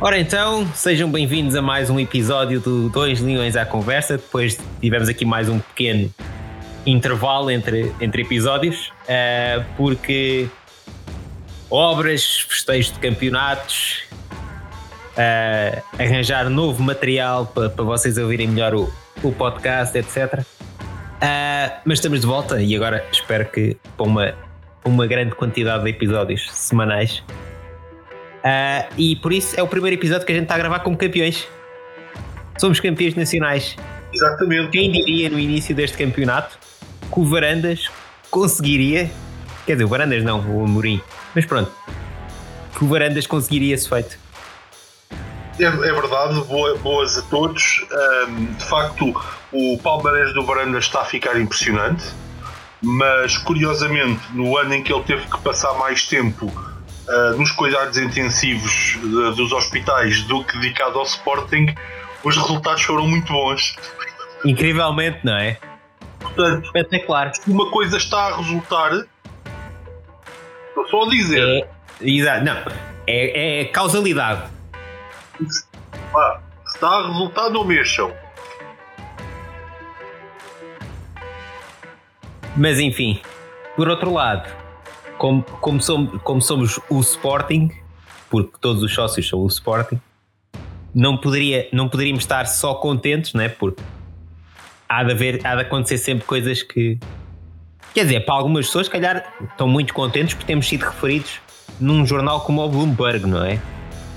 Ora então, sejam bem-vindos a mais um episódio do Dois Leões à Conversa. Depois tivemos aqui mais um pequeno intervalo entre, entre episódios, uh, porque obras, festejos de campeonatos, uh, arranjar novo material para, vocês ouvirem melhor o, o podcast, etc. Uh, mas estamos de volta e agora espero que para uma, uma grande quantidade de episódios semanais. Uh, e por isso é o primeiro episódio que a gente está a gravar como campeões. Somos campeões nacionais. Exatamente. Quem diria no início deste campeonato que o Varandas conseguiria, quer dizer, o Varandas não, o Amorim, mas pronto, que o Varandas conseguiria esse feito. É, é verdade, boa, boas a todos. Um, de facto, o Palmeiras do Varandas está a ficar impressionante, mas curiosamente, no ano em que ele teve que passar mais tempo uh, nos cuidados intensivos de, dos hospitais do que dedicado ao Sporting, os resultados foram muito bons. Incrivelmente, não é? Portanto, espetacular. Uma coisa está a resultar. Estou só a dizer. É, exato, não. É, é causalidade. Ah, está a resultar, não mexam. Mas enfim, por outro lado, como, como, somos, como somos o Sporting, porque todos os sócios são o Sporting, não, poderia, não poderíamos estar só contentes, né? porque há de, haver, há de acontecer sempre coisas que. Quer dizer, para algumas pessoas, se calhar, estão muito contentes por termos sido referidos num jornal como o Bloomberg, não é?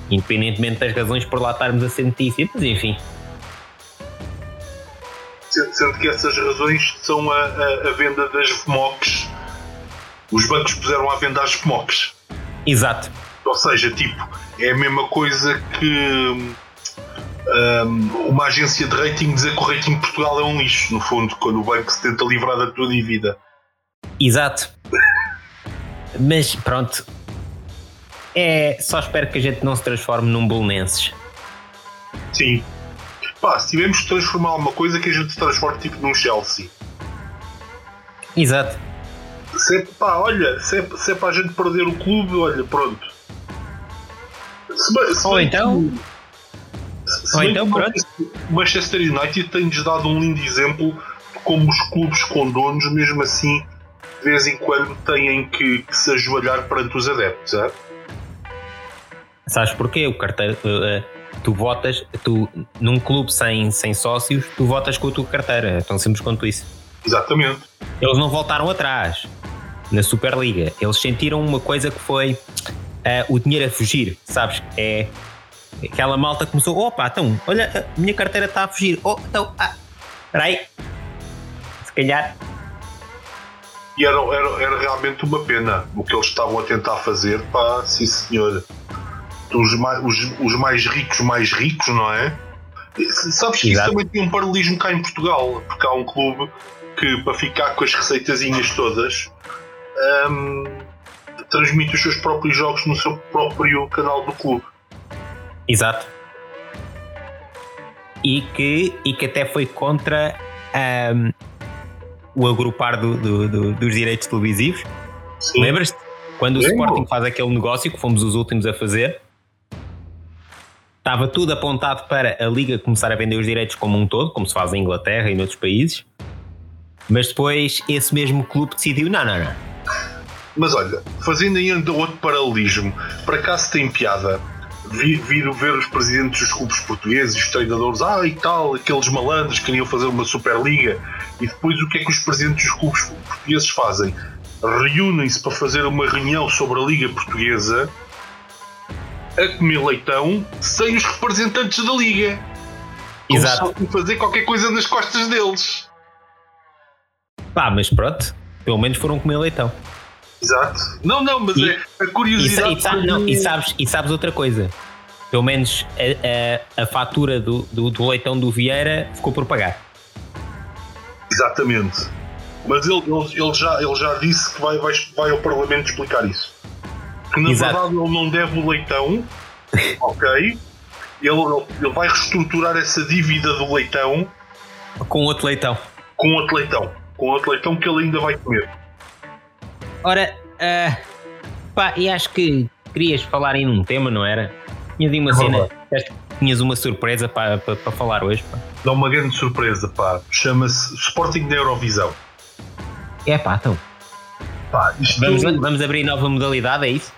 Independentemente das razões por lá estarmos a ser notícia, mas enfim. Sendo que essas razões são a, a, a venda das FMOCs. Os bancos puseram à venda as FMOCs. Exato. Ou seja, tipo, é a mesma coisa que um, uma agência de rating dizer que o rating de Portugal é um lixo, no fundo, quando o banco se tenta livrar da tua dívida. Exato. Mas pronto. É, só espero que a gente não se transforme num bolonenses. Sim. Pá, se tivermos de transformar alguma coisa, que a gente se transforme tipo num Chelsea. Exato. Se é, pá, olha, se é, se é para a gente perder o clube, olha, pronto. Se, se Ou então. Ou então, pronto. O Manchester United tem-nos dado um lindo exemplo de como os clubes com donos, mesmo assim, de vez em quando têm que, que se ajoelhar perante os adeptos. É? Sabes porquê? O carteiro. Uh, tu votas, tu, num clube sem, sem sócios, tu votas com a tua carteira. É tão simples quanto isso. Exatamente. Eles não voltaram atrás na Superliga. Eles sentiram uma coisa que foi uh, o dinheiro a fugir, sabes? É aquela malta começou, opa, então, olha, a minha carteira está a fugir. Oh, então, ah, aí. Se calhar. E era, era, era realmente uma pena o que eles estavam a tentar fazer, pá, sim senhor. Os mais, os, os mais ricos, mais ricos, não é? Sabes que Exato. isso também tem um paralelismo cá em Portugal, porque há um clube que, para ficar com as receitazinhas todas, um, transmite os seus próprios jogos no seu próprio canal do clube. Exato. E que, e que até foi contra um, o agrupar do, do, do, dos direitos televisivos. Lembras-te? Quando o Sporting faz aquele negócio que fomos os últimos a fazer, estava tudo apontado para a Liga começar a vender os direitos como um todo, como se faz em Inglaterra e em outros países. Mas depois esse mesmo clube decidiu: não, não, não. Mas olha, fazendo ainda outro paralelismo, para cá se tem piada vir, vir ver os presidentes dos clubes portugueses, os treinadores, ah e tal, aqueles malandros queriam fazer uma Superliga, e depois o que é que os presidentes dos clubes portugueses fazem? Reúnem-se para fazer uma reunião sobre a Liga Portuguesa a comer leitão sem os representantes da Liga. Exato. Como fazer qualquer coisa nas costas deles. Pá, mas pronto, pelo menos foram comer leitão. Exato. Não, não, mas e, é a curiosidade. E, e, sabe, não, e, sabes, e sabes outra coisa. Pelo menos a, a, a fatura do, do, do, leitão do Vieira ficou por pagar. Exatamente. Mas ele, ele, ele, já, ele já disse que vai, vai, vai ao Parlamento explicar isso. Que na Exato. verdade ele não deve o leitão, ok? Ele, ele vai reestruturar essa dívida do leitão com outro leitão. Com outro leitão. Com outro leitão que ele ainda vai comer. Ora, uh, pá, e acho que querias falar em um tema, não era? Tinha de uma cena. Tinhas uma surpresa para, para, para falar hoje. Pá. Dá uma grande surpresa, pá. Chama-se Sporting da Eurovisão. É pá, então. Pá, Vamos, vamos abrir nova modalidade, é isso?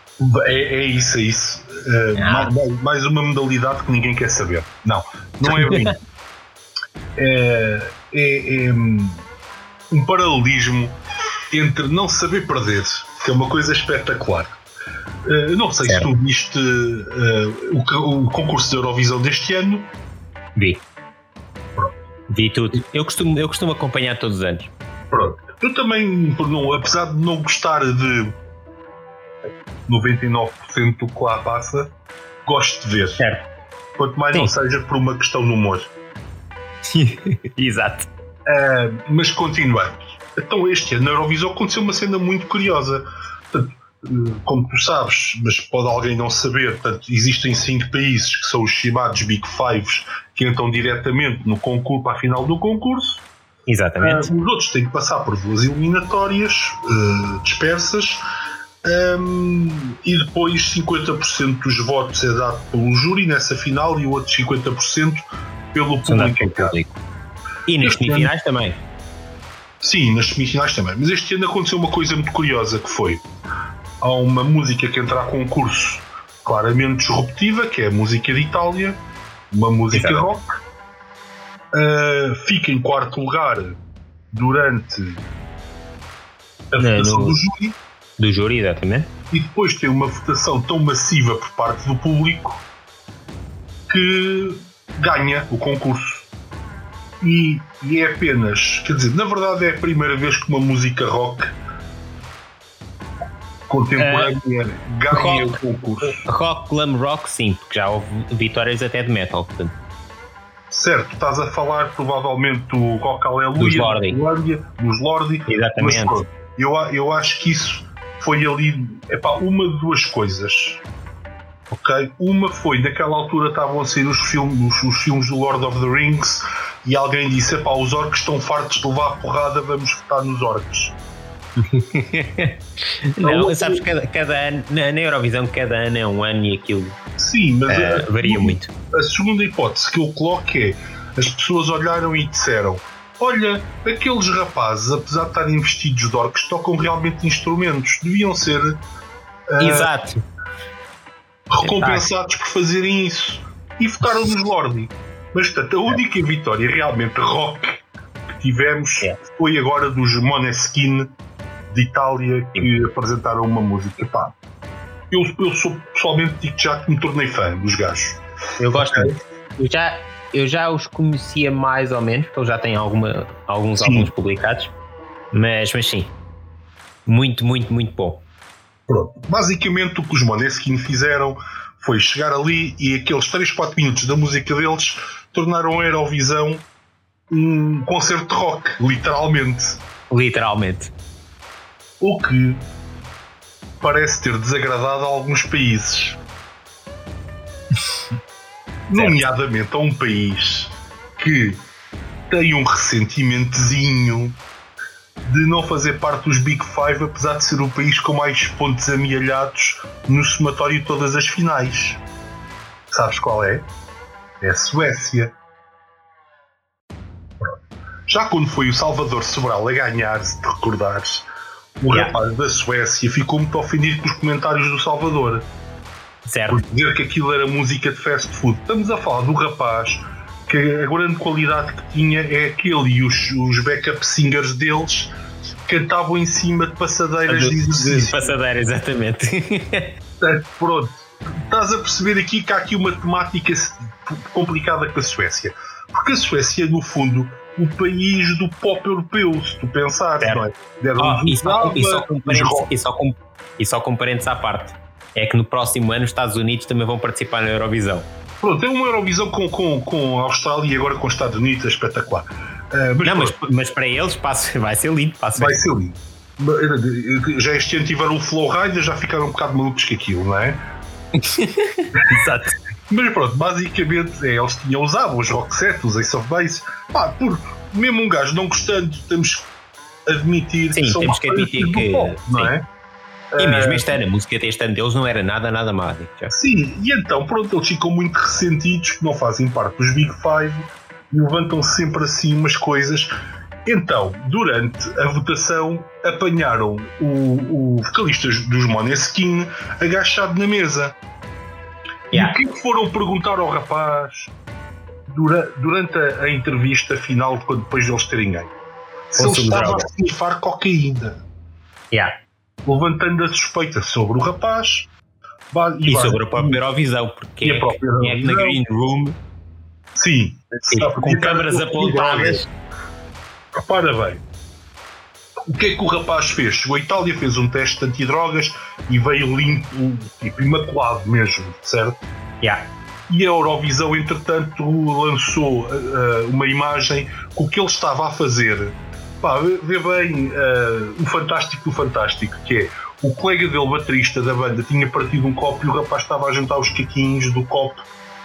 é, é isso, é isso. Uh, Ah. mais, mais uma modalidade que ninguém quer saber. Não, não é bem. é, é, é um paralelismo entre não saber perder, que é uma coisa espetacular. Uh, não sei Certo. se tu viste uh, o, o concurso da Eurovisão deste ano. Vi. Vi tudo. Eu costumo, eu costumo acompanhar todos os anos. Pronto. Eu também, não, apesar de não gostar de 99% do que lá passa, gosto de ver. Certo. Quanto mais Sim. não seja por uma questão de humor. Exato. Ah, mas continuando. Então, este ano na Eurovisão aconteceu uma cena muito curiosa. Portanto, eh, como tu sabes, mas pode alguém não saber, portanto, existem cinco países que são os chamados Big Fives que entram diretamente no concurso, para a final do concurso. Exatamente. os outros têm que passar por duas eliminatórias eh, dispersas. ahm, e depois 50% dos votos é dado pelo júri nessa final e o outro 50% pelo público. E nas ano- semifinais também. Sim, nas semifinais também. Mas este ano aconteceu uma coisa muito curiosa que foi há uma música que entra a concurso claramente disruptiva, que é a música de Itália, uma música rock. Ah, fica em quarto lugar durante a Não, votação no- do júri Do júri, exatamente. e depois tem uma votação tão massiva por parte do público que ganha o concurso. E, e é apenas, quer dizer, na verdade é a primeira vez que uma música rock contemporânea ganha rock. o concurso. Rock, glam rock, sim, porque já houve vitórias até de metal. Portanto, Certo, estás a falar provavelmente do Rock Aleluia, Dos Lordi. mas exatamente. pronto, eu, eu acho que isso foi ali epá, uma de duas coisas. Ok? Uma foi, naquela altura estavam a sair os filmes, os, os filmes do Lord of the Rings e alguém disse: epá, os orcs estão fartos de levar a porrada, vamos votar nos orcs. Não, sabes, cada, cada ano, na, na Eurovisão, cada ano é um ano e aquilo Sim, mas eh, a, varia muito. a segunda hipótese que eu coloco é: as pessoas olharam e disseram. Olha, aqueles rapazes, apesar de estarem vestidos de orcs, tocam realmente instrumentos. Deviam ser eh, Exato. recompensados por fazerem isso. E votaram nos Lordi. Mas, portanto, a única vitória realmente rock que tivemos É. foi agora dos Moneskin de Itália que apresentaram uma música. Pá, eu, eu sou pessoalmente digo já que me tornei fã dos gajos. Eu gosto muito. Eu já, eu já os conhecia mais ou menos, porque eles já têm alguma, alguns Sim. álbuns publicados, mas, mas sim. Muito, muito, muito bom. Pronto. Basicamente o que os Moneskin fizeram foi chegar ali e aqueles 3, 4 minutos da música deles tornaram a Eurovisão um concerto de rock, literalmente. Literalmente. O que parece ter desagradado a alguns países. Nomeadamente a um país que tem um ressentimentozinho de não fazer parte dos Big Five, apesar de ser o país com mais pontos amealhados no somatório de todas as finais. Sabes qual é? É a Suécia. Pronto. Já quando foi o Salvador Sobral a ganhar, se te recordares, o Yeah. rapaz da Suécia ficou muito ofendido com os comentários do Salvador Certo? por dizer que aquilo era música de fast food. Estamos a falar do rapaz que a grande qualidade que tinha é aquele e os, os backup singers deles cantavam em cima de passadeiras de exercício. passadeira, exatamente. Portanto, Pronto, estás a perceber aqui que há aqui uma temática complicada com a Suécia. Porque a Suécia é, no fundo, o país do pop europeu, se tu pensares, não é? Oh, e, só, e, só com parentes, e, só com, e só com parentes à parte. É que no próximo ano os Estados Unidos também vão participar na Eurovisão. Pronto, é uma Eurovisão com, com, com a Austrália e agora com os Estados Unidos, é espetacular. Ah, mas Não, mas, mas para eles passo, vai ser lindo. Passo vai ser lindo. Já este ano tiveram o Flow Rider, já ficaram um bocado malucos com aquilo, não é? Exato. Mas pronto, basicamente é, eles tinham usado os rock set, os Ace of Base. Pá, por mesmo um gajo não gostando, temos que admitir Sim, que são temos que admitir que- pop, não é? E mesmo este ano, a música deste ano deles não era nada, nada má. Sim, e então, pronto, eles ficam muito ressentidos que não fazem parte dos Big Five e levantam sempre assim umas coisas. Então, durante a votação, apanharam o, o vocalista dos Måneskin agachado na mesa. Yeah. E o que foram perguntar ao rapaz dura, durante a, a, entrevista final, depois de eles terem ganho? Se ele estava a snifar cocaína. Yeah. Levantando a suspeita sobre o rapaz e, e sobre a própria Eurovisão, porque é, é na Green Room. Sim, com câmaras apontadas. Repara bem, o que é que o rapaz fez? Chegou à Itália, fez um teste de antidrogas e veio limpo, tipo imaculado mesmo, certo? Yeah. E a Eurovisão, entretanto, lançou uh, uma imagem com o que ele estava a fazer. Pá, vê bem uh, o fantástico do fantástico, que é o colega dele, baterista da banda, tinha partido um copo e o rapaz estava a juntar os caquinhos do copo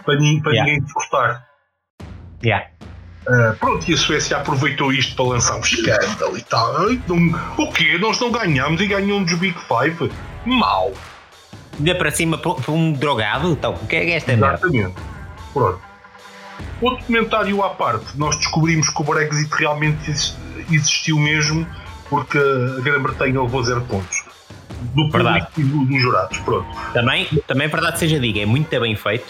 para, para yeah. ninguém desgostar. Yeah. Uh, pronto, e a Suécia aproveitou isto para lançar um escândalo e tal. Não, o quê? Nós não ganhamos e ganham dos Big Five? Mal. Ainda para cima para um drogado? Então, o que é esta Exatamente. merda? Pronto. Outro comentário à parte, nós descobrimos que o Brexit realmente existiu mesmo porque a Grã-Bretanha levou zero pontos. Do público e do, dos jurados, pronto. Também, também é verdade seja diga, é muito bem feito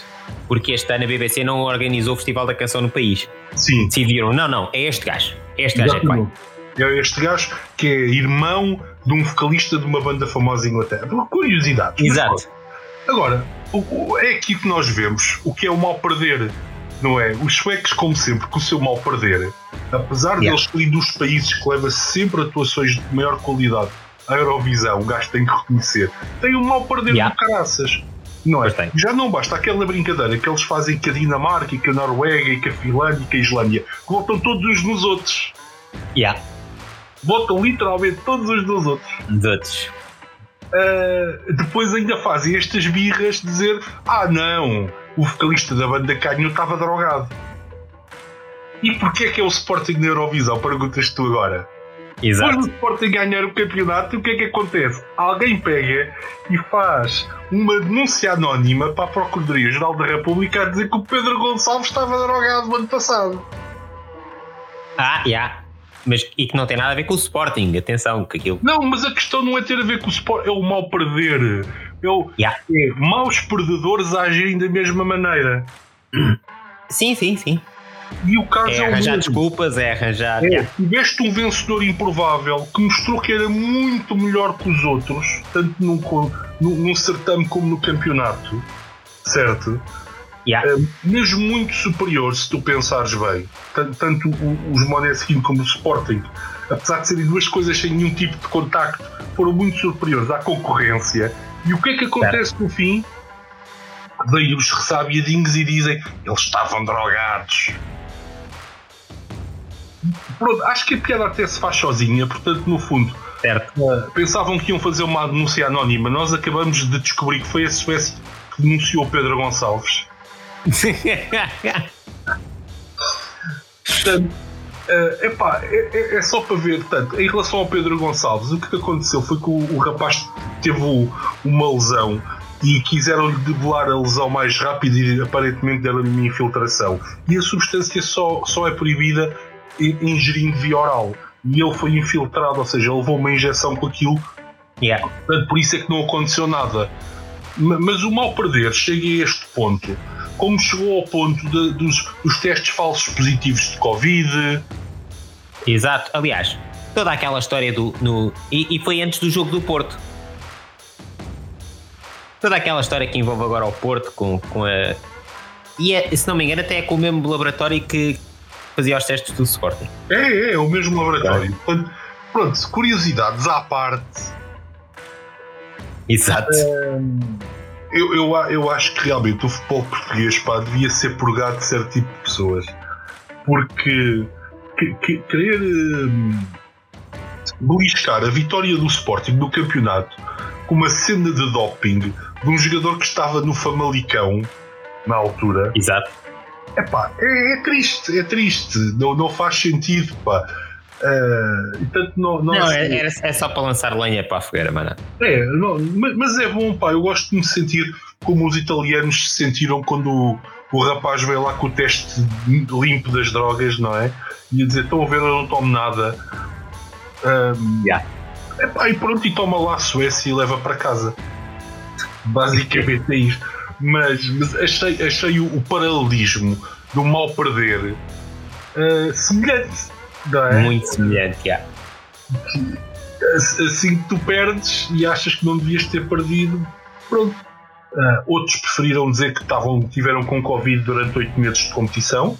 porque este ano a BBC não organizou o Festival da Canção no país. Sim. Decidiram, não, não, é este gajo. É este gajo é que vai. É este gajo que é irmão de um vocalista de uma banda famosa em Inglaterra. Curiosidade. Exato. Agora, é aqui que nós vemos o que é o mal perder, não é? Os suecos, como sempre, com o seu mal perder, apesar yeah. de eles serem dos países que leva sempre atuações de maior qualidade à Eurovisão, o gajo tem que reconhecer, tem um mal perder yeah. de caraças. Não é? Já não basta aquela brincadeira que eles fazem com a Dinamarca, e com a Noruega, e com a Finlândia, e com a Islândia, que votam todos uns nos outros. Yeah. Votam literalmente todos uns nos outros. Dos outros. Uh, depois ainda fazem estas birras de dizer: Ah, não, o vocalista da banda Canho estava drogado. E porquê é que é o Sporting na Eurovisão? Perguntas tu agora. Exato. Depois do Sporting ganhar o campeonato, o que é que acontece? Alguém pega e faz uma denúncia anónima para a Procuradoria-Geral da República a dizer que o Pedro Gonçalves estava drogado no ano passado. Ah, já. Yeah. Mas, e que não tem nada a ver com o Sporting, atenção, que aquilo. Não, mas a questão não é ter a ver com o Sporting, é o mal perder. É, o, yeah. é maus perdedores agirem da mesma maneira. Sim, sim, sim. E o caso é, é arranjar desculpas, é arranjar. É, tiveste um vencedor improvável que mostrou que era muito melhor que os outros, tanto num, num, num certame como no campeonato, certo? Yeah. Mesmo muito superior, se tu pensares bem. Tanto, tanto os Moneskin como o Sporting, apesar de serem duas coisas sem nenhum tipo de contacto, foram muito superiores à concorrência. E o que é que acontece no fim? Daí os ressabiadinhos e dizem eles estavam drogados. Pronto, acho que a piada até se faz sozinha, portanto, no fundo, certo. Uh, pensavam que iam fazer uma denúncia anónima. Nós acabamos de descobrir que foi a Suécia que denunciou Pedro Gonçalves. portanto, uh, epá, é, é, é, só para ver. Portanto, em relação ao Pedro Gonçalves, o que aconteceu foi que o, o rapaz teve uma lesão e quiseram-lhe debelar a lesão mais rápido e aparentemente deram-lhe uma infiltração. E a substância só, só é proibida ingerindo via oral. E ele foi infiltrado, ou seja, levou uma injeção com aquilo. Yeah. Portanto, por isso é que não aconteceu nada. Mas o mal perder chega a este ponto, como chegou ao ponto de, dos, dos testes falsos positivos de Covid. Exato, aliás, toda aquela história do. No, e, e foi antes do jogo do Porto. Toda aquela história que envolve agora o Porto com, com a. E é, se não me engano, até é com o mesmo laboratório que, fazia os testes do Sporting. É, é, é o mesmo laboratório. Portanto, pronto, curiosidades à parte. Exato. eu, eu, eu acho que realmente o futebol português pá, devia ser purgado de certo tipo de pessoas. Porque que, que, querer hum, beliscar a vitória do Sporting no campeonato com uma cena de doping de um jogador que estava no Famalicão na altura. Exato Epá, é, é triste, é triste, não, não faz sentido. Pá. Uh, tanto não, não, não é, é, só para lançar lenha para a fogueira, mano. É, não, mas é bom, pá. Eu gosto de me sentir como os italianos se sentiram quando o, o rapaz veio lá com o teste limpo das drogas, não é? E a dizer: Estão a ver, eu não tomo nada. Um, yeah. epá, e pronto, e toma lá a Suécia e leva para casa. Basicamente é isto. Mas, mas achei, achei o, o paralelismo do mal perder uh, semelhante é? Muito semelhante, yeah. Assim que tu perdes e achas que não devias ter perdido, pronto. Uh, outros preferiram dizer que estavam, tiveram com Covid durante 8 meses de competição.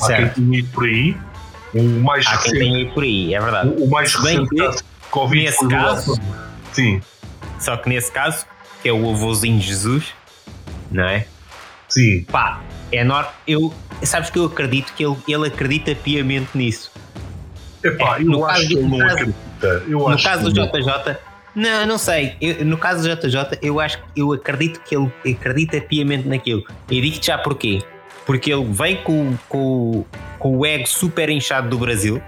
Há quem tenha ido por aí. O mais Há recente, quem tenha ido por aí, é verdade. O, o mais recente que, caso Covid nesse caso, Sim. Só que nesse caso, que é o avôzinho Jesus, não é? Sim. Pá, é enorme. Eu, sabes que eu acredito que ele, ele acredita piamente nisso. Epá, é, eu no acho caso, que ele não caso, acredita. Eu no caso do JJ, não, não sei. Eu, no caso do JJ, eu acho eu acredito que ele acredita piamente naquilo. E digo-te já porquê. Porque ele vem com, com, com o ego super inchado do Brasil,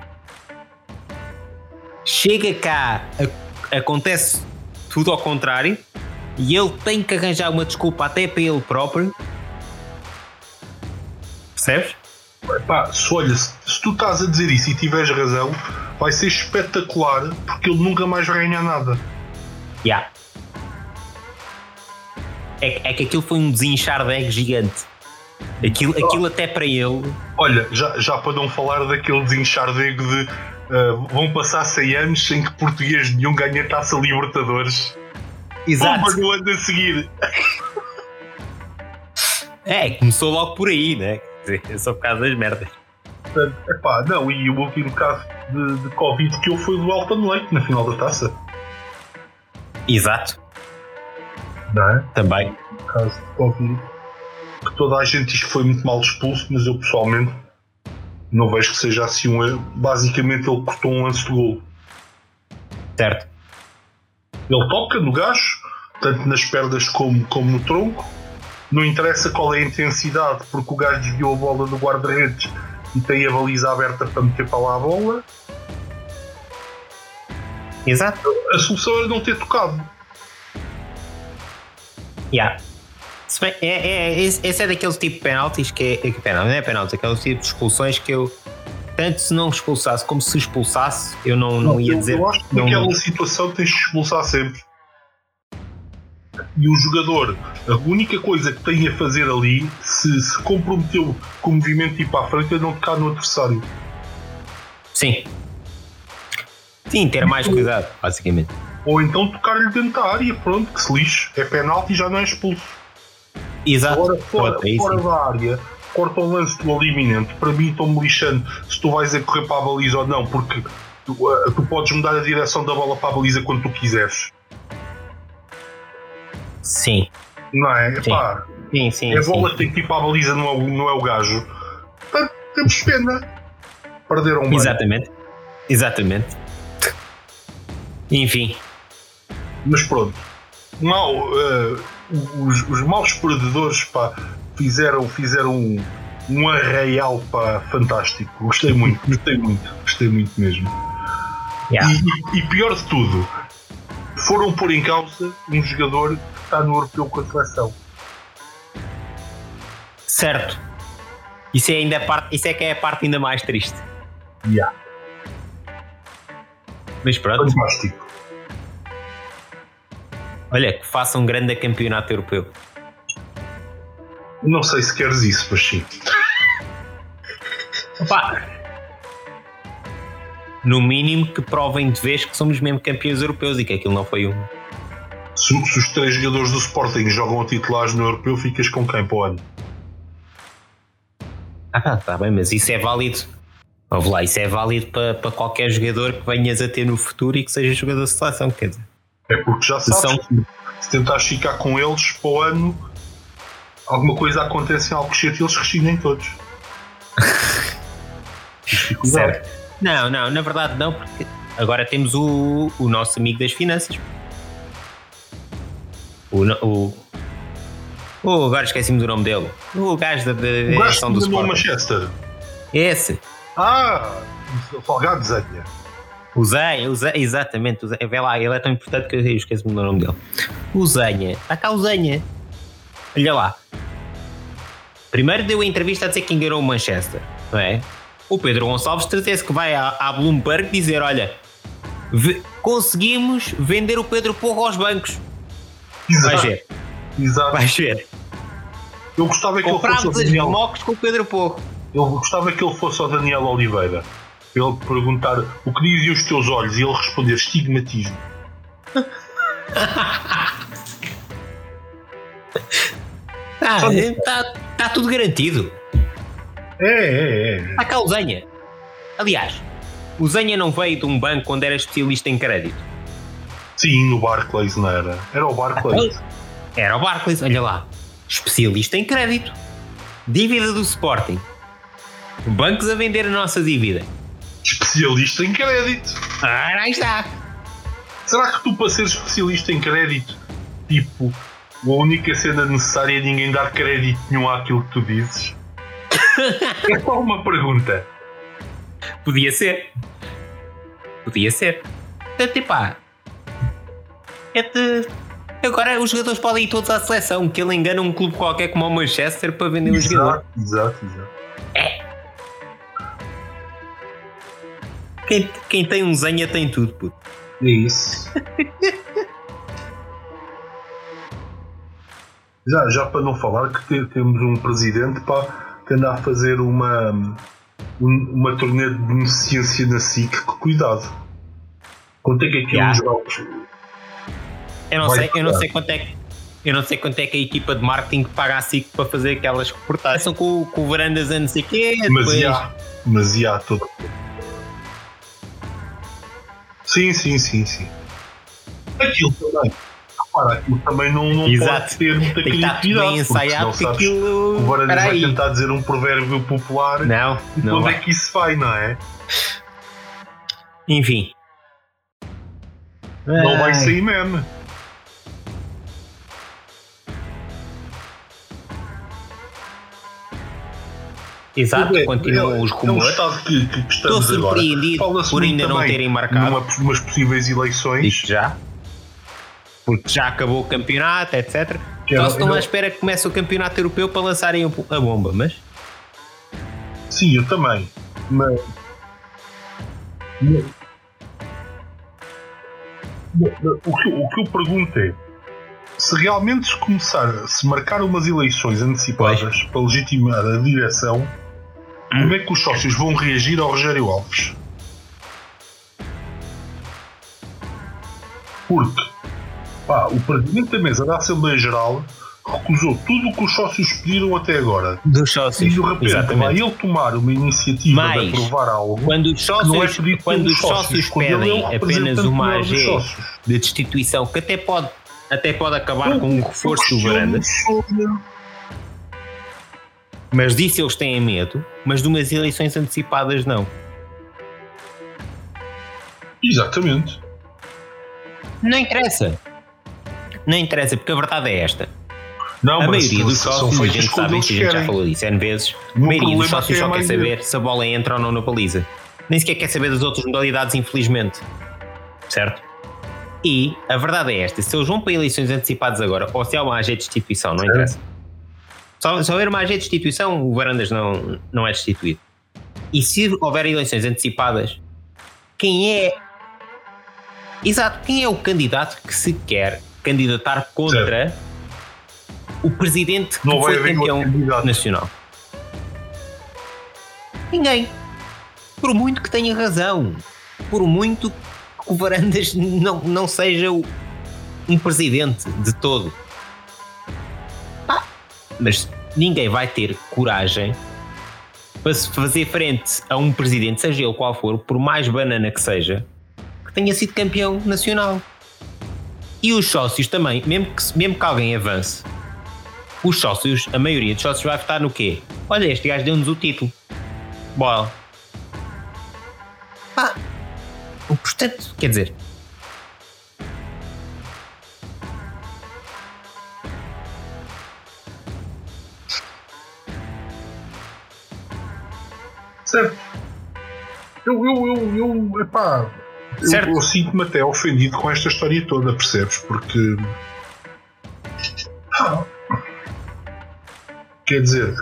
chega cá, a, acontece tudo ao contrário, e ele tem que arranjar uma desculpa até para ele próprio Percebes? Pá, se olha, se, se, tu estás a dizer isso e tiveres razão, vai ser espetacular porque ele nunca mais vai ganhar nada. Yeah. É, é que aquilo foi um desinchar de ego gigante. Aquilo, oh. aquilo até para ele. Olha, já, já para não falar daquele desinchar de ego de uh, vão passar 100 anos sem que português nenhum ganhe taça Libertadores. Exato. Pumba no ano a seguir. É, começou logo por aí, né? dizer, é só por causa das merdas. Epá, não, e o último caso de, de Covid que eu foi do Alton Leite na final da taça. Exato. Não é? Também. O caso de Covid. Que toda a gente diz que foi muito mal expulso, mas eu pessoalmente não vejo que seja assim um erro. Basicamente ele cortou um lance de gol. Certo. Ele toca no gajo, tanto nas pernas como, como no tronco não interessa qual é a intensidade, porque o gajo desviou a bola do guarda-redes e tem a baliza aberta para meter para lá a bola. Exato. A solução era não ter tocado. Yeah. Bem, é, é, esse, esse é daquele tipo de penaltis que é, é penalti, não é penalti, aquele tipo de expulsões que eu tanto se não expulsasse como se expulsasse, eu não, não, não ia dizer. Eu acho que naquela situação tens de expulsar sempre e o jogador, a única coisa que tem a fazer ali, se se comprometeu com o movimento para a frente, é não tocar no adversário. Sim. Sim, ter mais cuidado, basicamente. Ou então tocar-lhe dentro da área, pronto, que se lixe. É penalti e já não é expulso. Exato. Agora, fora, é fora da área, corta o lance do eliminante. Para mim, estão-me lixando se tu vais a correr para a baliza ou não, porque tu, uh, tu podes mudar a direção da bola para a baliza quando tu quiseres. Sim. Não é? Sim. Epá, sim, sim. A bola sim. que ir para a baliza, não é, não é o gajo. Portanto, temos pena. Perderam bem. Exatamente. Exatamente. Enfim. Mas pronto. Mal, uh, os, os maus perdedores pá, fizeram, fizeram um, um arraial pá, fantástico. Gostei muito, gostei muito, gostei muito mesmo. Yeah. E, e, pior de tudo, foram pôr em causa um jogador está no europeu com a seleção. Certo. Isso é, ainda parte, isso é que é a parte ainda mais triste. Yeah. Mas pronto. Fantástico. Olha, que faça um grande campeonato europeu. Não sei se queres isso, mas sim. Opa. No mínimo que provem de vez que somos mesmo campeões europeus e que aquilo não foi um se, se, os três jogadores do Sporting jogam a titulares no europeu, ficas com quem para o ano? Ah, tá bem, mas isso é válido. Ouve lá, isso é válido para, para qualquer jogador que venhas a ter no futuro e que seja jogador de seleção, quer dizer. É porque já sabes, são... se tentares ficar com eles para o ano, alguma coisa acontece em Alcochete e eles rescindem todos. certo. Não, não, na verdade não, porque agora temos o, o nosso amigo das finanças. O, o, o agora esqueci-me do nome dele. O gajo da, da o gajo do Sporting. Manchester. Esse. Ah, o Salgado Zenha. O Zenha, o Zenha, exatamente. O Zenha, vê lá, ele é tão importante que eu esqueço-me do nome dele. O Zenha, está cá o Zenha. Olha lá. Primeiro deu a entrevista a dizer que enganou o Manchester, não é? O Pedro Gonçalves certeza que vai à, à Bloomberg dizer: olha, conseguimos vender o Pedro Porro aos bancos. Exato. Vais ver. Exato. Vais ver. Eu gostava que ele fosse o as Daniel. mocos com o Pedro Porro. Eu gostava que ele fosse ao Daniel Oliveira. Ele perguntar o que dizem os teus olhos e ele responder estigmatismo. Está Sabe- tá, tá tudo garantido. É, é, é. Está cá o Zenha. Aliás, o Zenha não veio de um banco onde era especialista em crédito. Sim, no Barclays não era. Era o Barclays. Era o Barclays, olha lá. Especialista em crédito. Dívida do Sporting. Bancos a vender a nossa dívida. Especialista em crédito. Ah, aí está. Será que tu, para ser especialista em crédito, tipo, a única cena necessária é ninguém dar crédito nenhum àquilo que tu dizes? é só uma pergunta. Podia ser. Podia ser. Portanto, epá. É de... Agora os jogadores podem ir todos à seleção, que ele engana um clube qualquer como o Manchester para vender o jogador. Exato, exato, exato. Quem, quem tem um Zenha tem tudo, puto. É isso. já, já para não falar que te- temos um presidente pá, que anda a fazer uma, um- uma turnê de beneficência na SIC, que cuidado. Quanto é que aquilo nos jogos? Eu não, sei, eu não sei quanto é que. Eu não sei quanto é que a equipa de marketing paga a SIC para fazer aquelas reportagens. São com, com o varandas a não sei quê. Mas depois- já, mas já, todo. Sim, sim, sim, sim. Aquilo também. Repara, aquilo também não, não Exato. pode ter muita Tem que estar bem porque ensaiado, porque sabes aquilo. Espera vai aí. tentar dizer um provérbio popular Não, não é que isso vai, não é? Enfim. Não vai Ai. sair meme. Exato, É, continuam é- os É rumores. estado que, que, que Estou agora. surpreendido por ainda não terem marcado. Numa, umas possíveis eleições. Já. Porque já acabou o campeonato, etc. Só era- se estão era- à espera que comece o campeonato europeu para lançarem a bomba, mas. Sim, eu também. Mas. O que, o que eu pergunto é se realmente se começar se marcar umas eleições antecipadas para legitimar a direção, como é que os sócios vão reagir ao Rogério Alves? Porque pá, o presidente da mesa da Assembleia Geral recusou tudo o que os sócios pediram até agora. Dos E sócios. de repente vai Exatamente. ele tomar uma iniciativa Mais, de aprovar algo Quando os é sócios, pedido quando os sócios ele é pedem apenas uma AG sócios. de destituição, que até pode, até pode acabar Eu- com um reforço do Varandas, mas disso eles têm medo, mas de umas eleições antecipadas não. Exatamente. Não interessa. Não interessa, porque a verdade é esta. Não, a mas maioria dos sócios, a gente sabe isso, a gente já falou disso N vezes. A maioria dos problema sócios só é quer saber se a bola entra ou não na baliza. Nem sequer quer saber das outras modalidades, infelizmente. Certo? E a verdade é esta: se eles vão para eleições antecipadas agora, ou se há uma AG de destituição, não interessa. Só, se houver uma AG de destituição, o Varandas não, não é destituído. E se houver eleições antecipadas, quem é. Exato, quem é o candidato que se quer candidatar contra o presidente que Não foi campeão nacional? Ninguém. Por muito que tenha razão. Por muito que o Varandas não, não seja o- um presidente de todo. Mas ninguém vai ter coragem para se fazer frente a um presidente, seja ele qual for, por mais banana que seja, que tenha sido campeão nacional. E os sócios também, mesmo que, mesmo que alguém avance, os sócios, a maioria dos sócios vai votar no quê? Olha, este gajo deu-nos o título. Bola. Pá. Portanto, quer dizer, Certo. Eu, eu, eu, eu epá, eu, eu sinto-me até ofendido com esta história toda, percebes? Porque. Ah, quer dizer.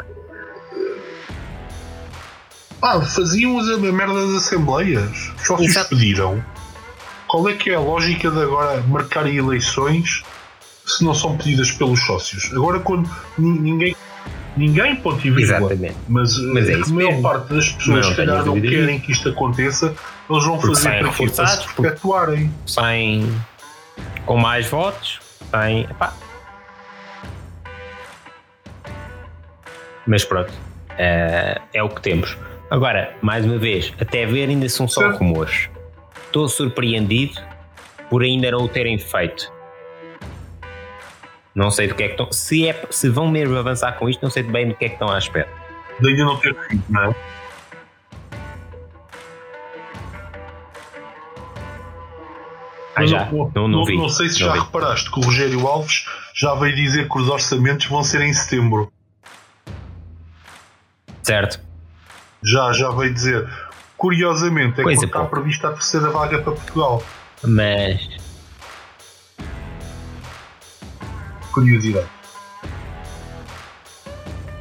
Ah, faziam a merda das assembleias. Sócios Exato. pediram. Qual é que é a lógica de agora marcarem eleições se não são pedidas pelos sócios? Agora, quando ninguém Ninguém, ponto e vírgula. Exatamente. Mas, mas é a maior mesmo. parte das pessoas, se calhar, não querem que isto aconteça, eles vão porque fazer para que se perpetuarem. Saem com mais votos, saem. Epá. Mas pronto, é, é o que temos. Agora, mais uma vez, até ver ainda são só rumores. Estou surpreendido por ainda não o terem feito. Não sei do que é que estão. Se, é, se vão mesmo avançar com isto, não sei bem do que é que estão à espera. Ainda não ter feito, não é? Ah, já? Não, não, não, vi. não sei se já vi. reparaste que o Rogério Alves já veio dizer que os orçamentos vão ser em setembro. Certo. Já, já veio dizer. Curiosamente, é que está prevista a terceira vaga para Portugal. Mas curiosidade.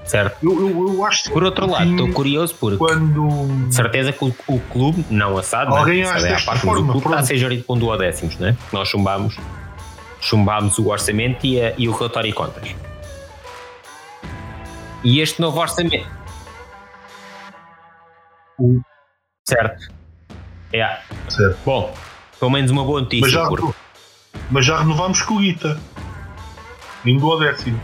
Certo. Eu, eu, eu acho Por outro lado, estou curioso porque quando... certeza que o, o clube, não assado, né? Alguém acha desta parte, forma, o clube pronto. está a ser gerido com duodécimos, né? Nós chumbámos, chumbámos o orçamento e, a, e o relatório de contas. E este novo orçamento. Certo. É. Certo. Bom, pelo menos uma boa notícia. Mas já, porque... mas já renovámos com o Guita. Nem do décimo.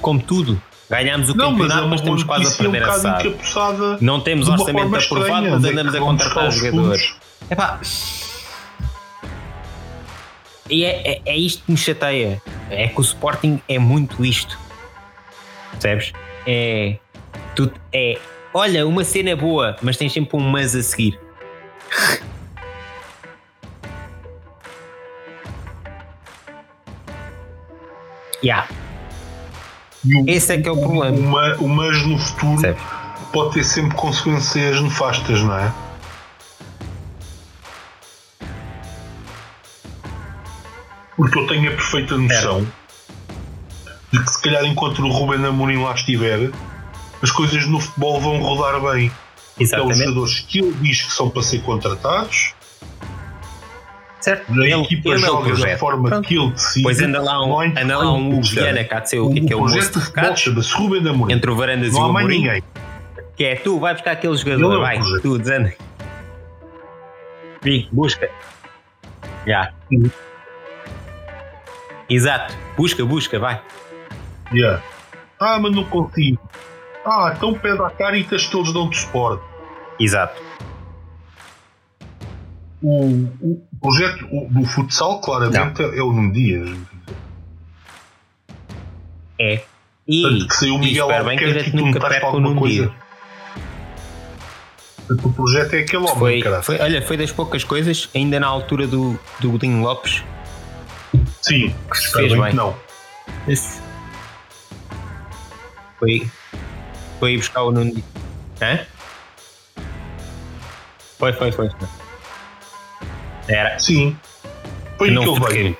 Como tudo, ganhámos o não, campeonato, mas, é mas temos quase a perder um a SAD. Não temos orçamento aprovado, mas andamos a contratar jogadores. Epá. E é, é, é isto que me chateia. É que o Sporting é muito isto. Percebes? É. Tu, é. Olha, uma cena boa, mas tens sempre um mas a seguir. Yeah. Esse é que é o problema. O, mas no futuro pode ter sempre consequências nefastas, não é? Porque eu tenho a perfeita noção é. de que se calhar enquanto o Ruben Amorim lá estiver, as coisas no futebol vão rodar bem. Exatamente. É os jogadores que ele diz que são para ser contratados Certo. A ele, equipa ele joga da forma Pronto. que ele decide. Pois anda lá um, anda lá um Hugo Viana, cá de ser o que é que é o moço de chama-se Ruben Amorim. Entre o Varandas não e o Amorim. ninguém. Que é tu, vai buscar aquele jogador, é vai, tu, desanda. Vi, busca. Já. Yeah. Exato, busca, busca, vai. Yeah. Ah, mas não consigo. Ah, então pede a Caritas que eles dão-te suporte. Exato o, o projeto do futsal, claramente, não. é o Nuno Dias. É. E, que saiu o Miguel Albuquerque que tu nunca perca o Nuno Dias. O projeto é aquele homem, foi, foi, Olha, foi das poucas coisas, ainda na altura do, do Godinho Lopes. Sim, que se fez bem. Não. Esse. Foi, foi buscar o Nuno Dias. Hã? Foi, foi, foi. foi. Era. Sim. Foi não que ele veio.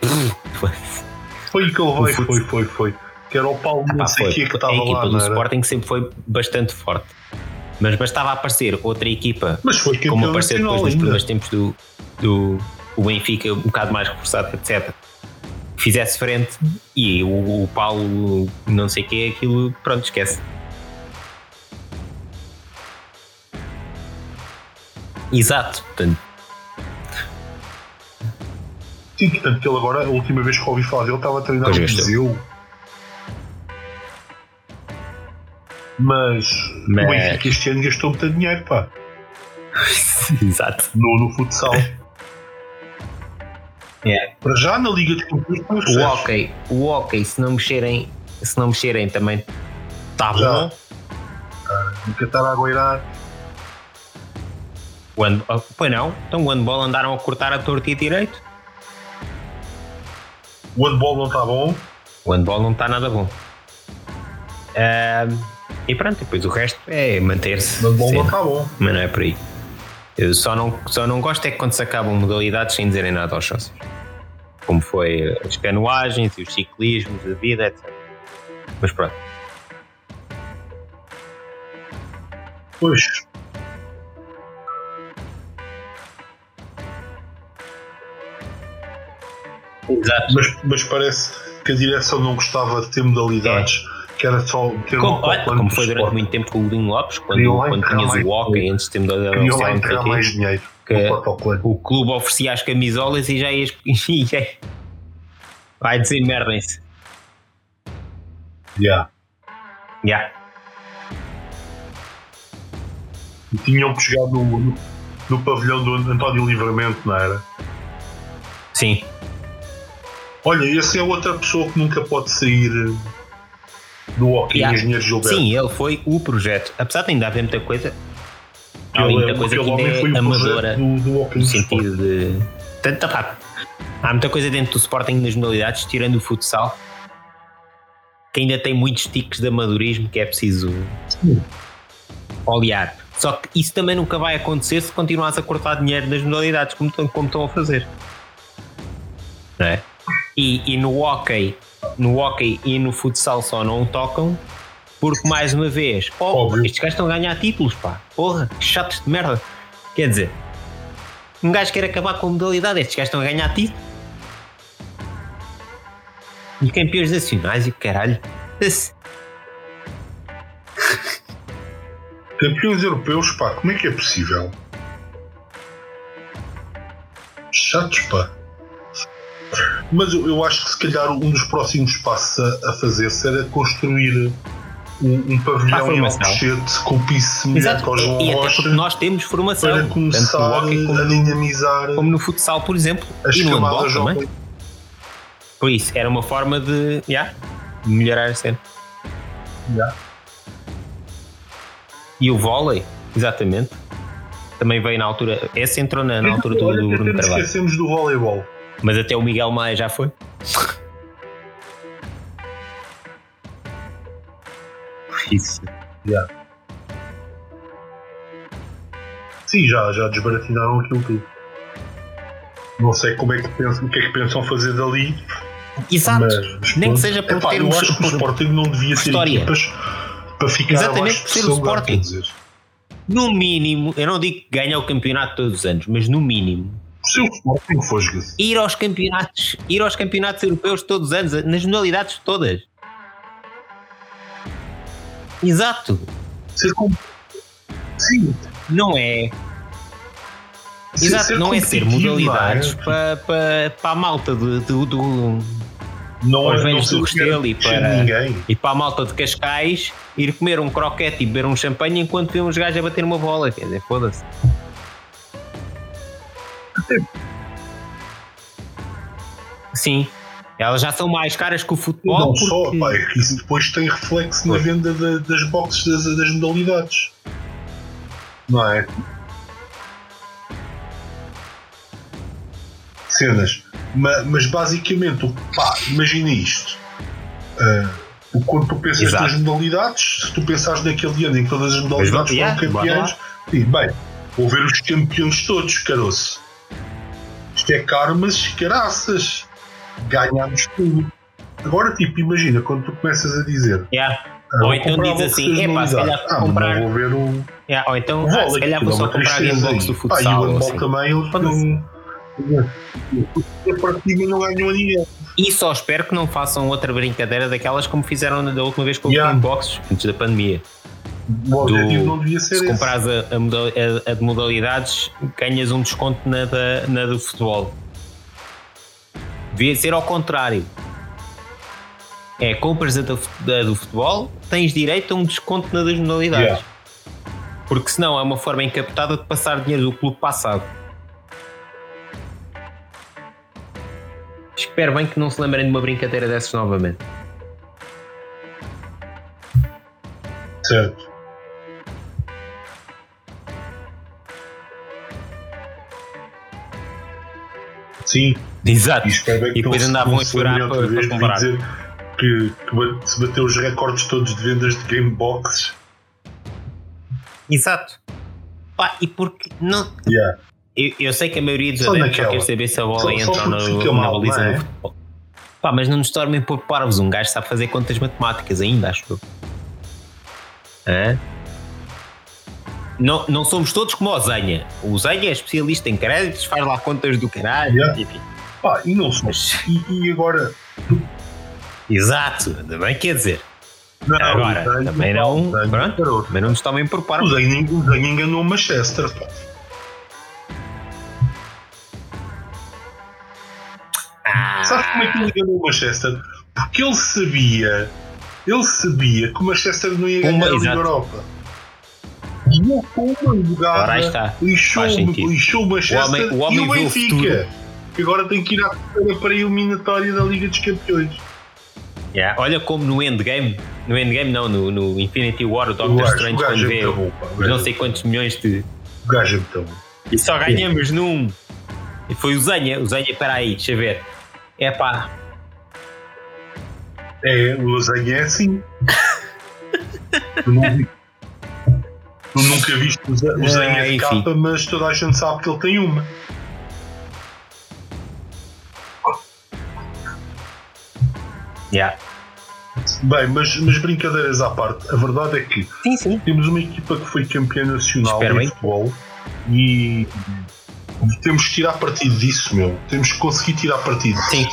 Foi que ele veio, foi, foi, foi. Que era o Paulo ah, não sei foi. que estava lá. A equipa do Sporting sempre foi bastante forte. Mas bastava aparecer outra equipa, mas foi como apareceu depois nos primeiros tempos do, do o Benfica, um bocado mais reforçado, etc. Fizesse frente e o, o Paulo, não sei o que, aquilo, pronto, esquece. Exato, portanto, Sim, portanto, ele agora, a última vez que ouvi falar dele, estava a treinar no Viseu. Mas, Mas o Benfica este ano gastou muito dinheiro, pá. Exato. No, no futsal. É. Para já na Liga de Campeões o hockey, o hockey, se não mexerem, se não mexerem também está bom. Ah, nunca estar a hand, oh, pois não, então o handball andaram a cortar a torta e a direito. O handball não está bom. O handball não está nada bom. Uh, E pronto, depois o resto é manter-se. Mas bom, cena. está bom. Mas não é por aí. Eu só não, só não gosto é que quando se acabam modalidades sem dizerem nada aos sócios. Como foi as canoagens e os ciclismos, a vida, etc. Mas pronto. Pois. Exato. Mas, mas parece que a direção não gostava de ter modalidades, que era só ter Como, um olha, como foi durante muito tempo com o Linho Lopes, quando, quando tinhas o dinheiro. antes de ter modalidade Queriam lá oficial, não sei enterrar o quê, mais dinheiro o clube oferecia as camisolas e já ias. e já- Vai dizer merdem-se. Yeah. Yeah. E tinham que jogar no, no, no pavilhão do António Livramento, não era? Sim. Olha, esse é outra pessoa que nunca pode sair eh, do hockey, Yeah. Engenheiro Gilberto. Sim, ele foi o projeto. Apesar de ainda haver muita coisa. Há Ele, muita coisa que ainda é amadora. do, do hockey no sentido de. Tanto, pá, há muita coisa dentro do Sporting nas modalidades, tirando o futsal, que ainda tem muitos tiques de amadorismo que é preciso olhar. Só que isso também nunca vai acontecer se continuares a cortar dinheiro das modalidades, como, estão- como estão a fazer. Não é? E, e no hockey, no hockey e no futsal só não tocam porque mais uma vez, oh, Óbvio. estes gajos estão a ganhar títulos, pá. Porra, que chatos de merda. Quer dizer, um gajo quer acabar com a modalidade, estes gajos estão a ganhar títulos. E campeões nacionais e caralho. Esse- Campeões europeus, pá, como é que é possível? Chatos, pá. Mas eu, eu acho que se calhar um dos próximos passos a, a fazer será construir um, um pavilhão em. Alcochete com piso semelhante Exato. ao João E Rocha nós temos formação. para tanto começar no hockey como a no, dinamizar como no futsal, por exemplo. as e no handball camadas também. Por isso, era uma forma de yeah, de melhorar a cena. Yeah. E o vôlei, exatamente. Também veio na altura. Esse entrou na, na altura do, do Bruno Carvalho. esquecemos do voleibol. Mas até o Miguel Maia já foi. Isso. Sim, já, já desbaratinaram aquilo tudo. Não sei como é que pensam, o que é que pensam fazer dali, Exato. mas, Nem pronto. que seja por Epá, termos- Eu acho que o por- Sporting não devia ter história. equipas para ficar Exatamente por ser o lugar, Sporting. No mínimo, eu não digo que ganha o campeonato todos os anos, mas no mínimo, Se o Sporting fosga-se. ir aos campeonatos, ir aos campeonatos europeus todos os anos, nas modalidades todas. Exato. Ser com... Sim, Não é. ser- Exato, ser não é ser modalidades é? para, para, para a malta de- de- do, Não é não do Restelo e para- ninguém. e para a malta de Cascais ir comer um croquete e beber um champanhe enquanto vê uns gajos a bater uma bola. Quer dizer, foda-se. Sim, elas já são mais caras que o futebol. Não só, porque- pá, é que isso depois tem reflexo na venda da- das boxes das, das modalidades. Não é? Cenas. Ma- Mas, basicamente, pá, imagina isto. O quando tu pensas Exato. nas modalidades, se tu pensares naquele ano em que todas as modalidades foram campeãs, sim, bem, vou ver os campeões todos, caroço. É caro, mas caraças. Ganhámos tudo. Agora, tipo, imagina quando tu começas a dizer. Yeah. ah, Ou então diz assim, das "Epá, se calhar modalidades." vou ah, comprar- vou ver o, Yeah, Ou então, ah, se calhar vou é só comprar a aí. do Pá, futsal. e o handball assim. também, eles não. A partida não ganham a ninguém. E só espero que não façam outra brincadeira daquelas como fizeram da última vez com o Yeah. Gamebox, antes da pandemia. O objetivo Do- não devia ser Se comprares a, a, a- de modalidades, ganhas um desconto na, da, na do futebol. Devia ser ao contrário. É, compras a da, da do futebol, tens direito a um desconto na das modalidades. Yeah. Porque senão é uma forma encapotada de passar dinheiro do clube passado. Espero bem que não se lembrem de uma brincadeira dessas novamente. Certo. Sim, Exato. e espero bem que E depois andavam a chorar para- vez para comprar. dizer que, que se bateu os recordes todos de vendas de Gameboxes Exato. Pá, e porque não. Yeah. Eu, eu sei que a maioria dos Só adeptos só quer saber se a bola Só- só entra ou porque não fica na mal, baliza é? no futebol. Pá, mas não nos tornem por parvos. Um gajo sabe fazer contas matemáticas ainda, acho eu. Hã? Não, não somos todos como o Zenha. O Zenha é especialista em créditos, faz lá contas do caralho. Yeah. Enfim. Pá, e não sou. Mas- E, e agora? Exato, também quer dizer. Não, Agora, o também não- o Zenho pronto. parou. Também não nos tomem por O parvos. Zenho o Zenho enganou o Manchester. pá. Ah, Sabes como é que ele enganou o Manchester? Porque ele sabia, ele sabia que o Manchester não ia ganhar Uma- a. Europa. Ora, aí está. lixou, lixou o Manchester O homem- o homem e o o Benfica. que agora tem que ir à para a eliminatória da Liga dos Campeões. Yeah, Olha como no Endgame, no Endgame não, no, no Infinity War, o O Doctor gajo, Strange o quando é vê bom. O os não sei quantos milhões de. O gajo é muito bom. E só ganhamos num. E foi o Zenha, o Zenha, peraí, deixa eu ver. É pá, É, o Lasanha é assim. Tu nunca viste o É, Zanha de capa, mas toda a gente sabe que ele tem uma. yeah. Bem, mas, mas brincadeiras à parte, a verdade é que sim, sim. temos uma equipa que foi campeã nacional Espero de futebol e temos que tirar partido disso, meu. Temos que conseguir tirar partido. Sim,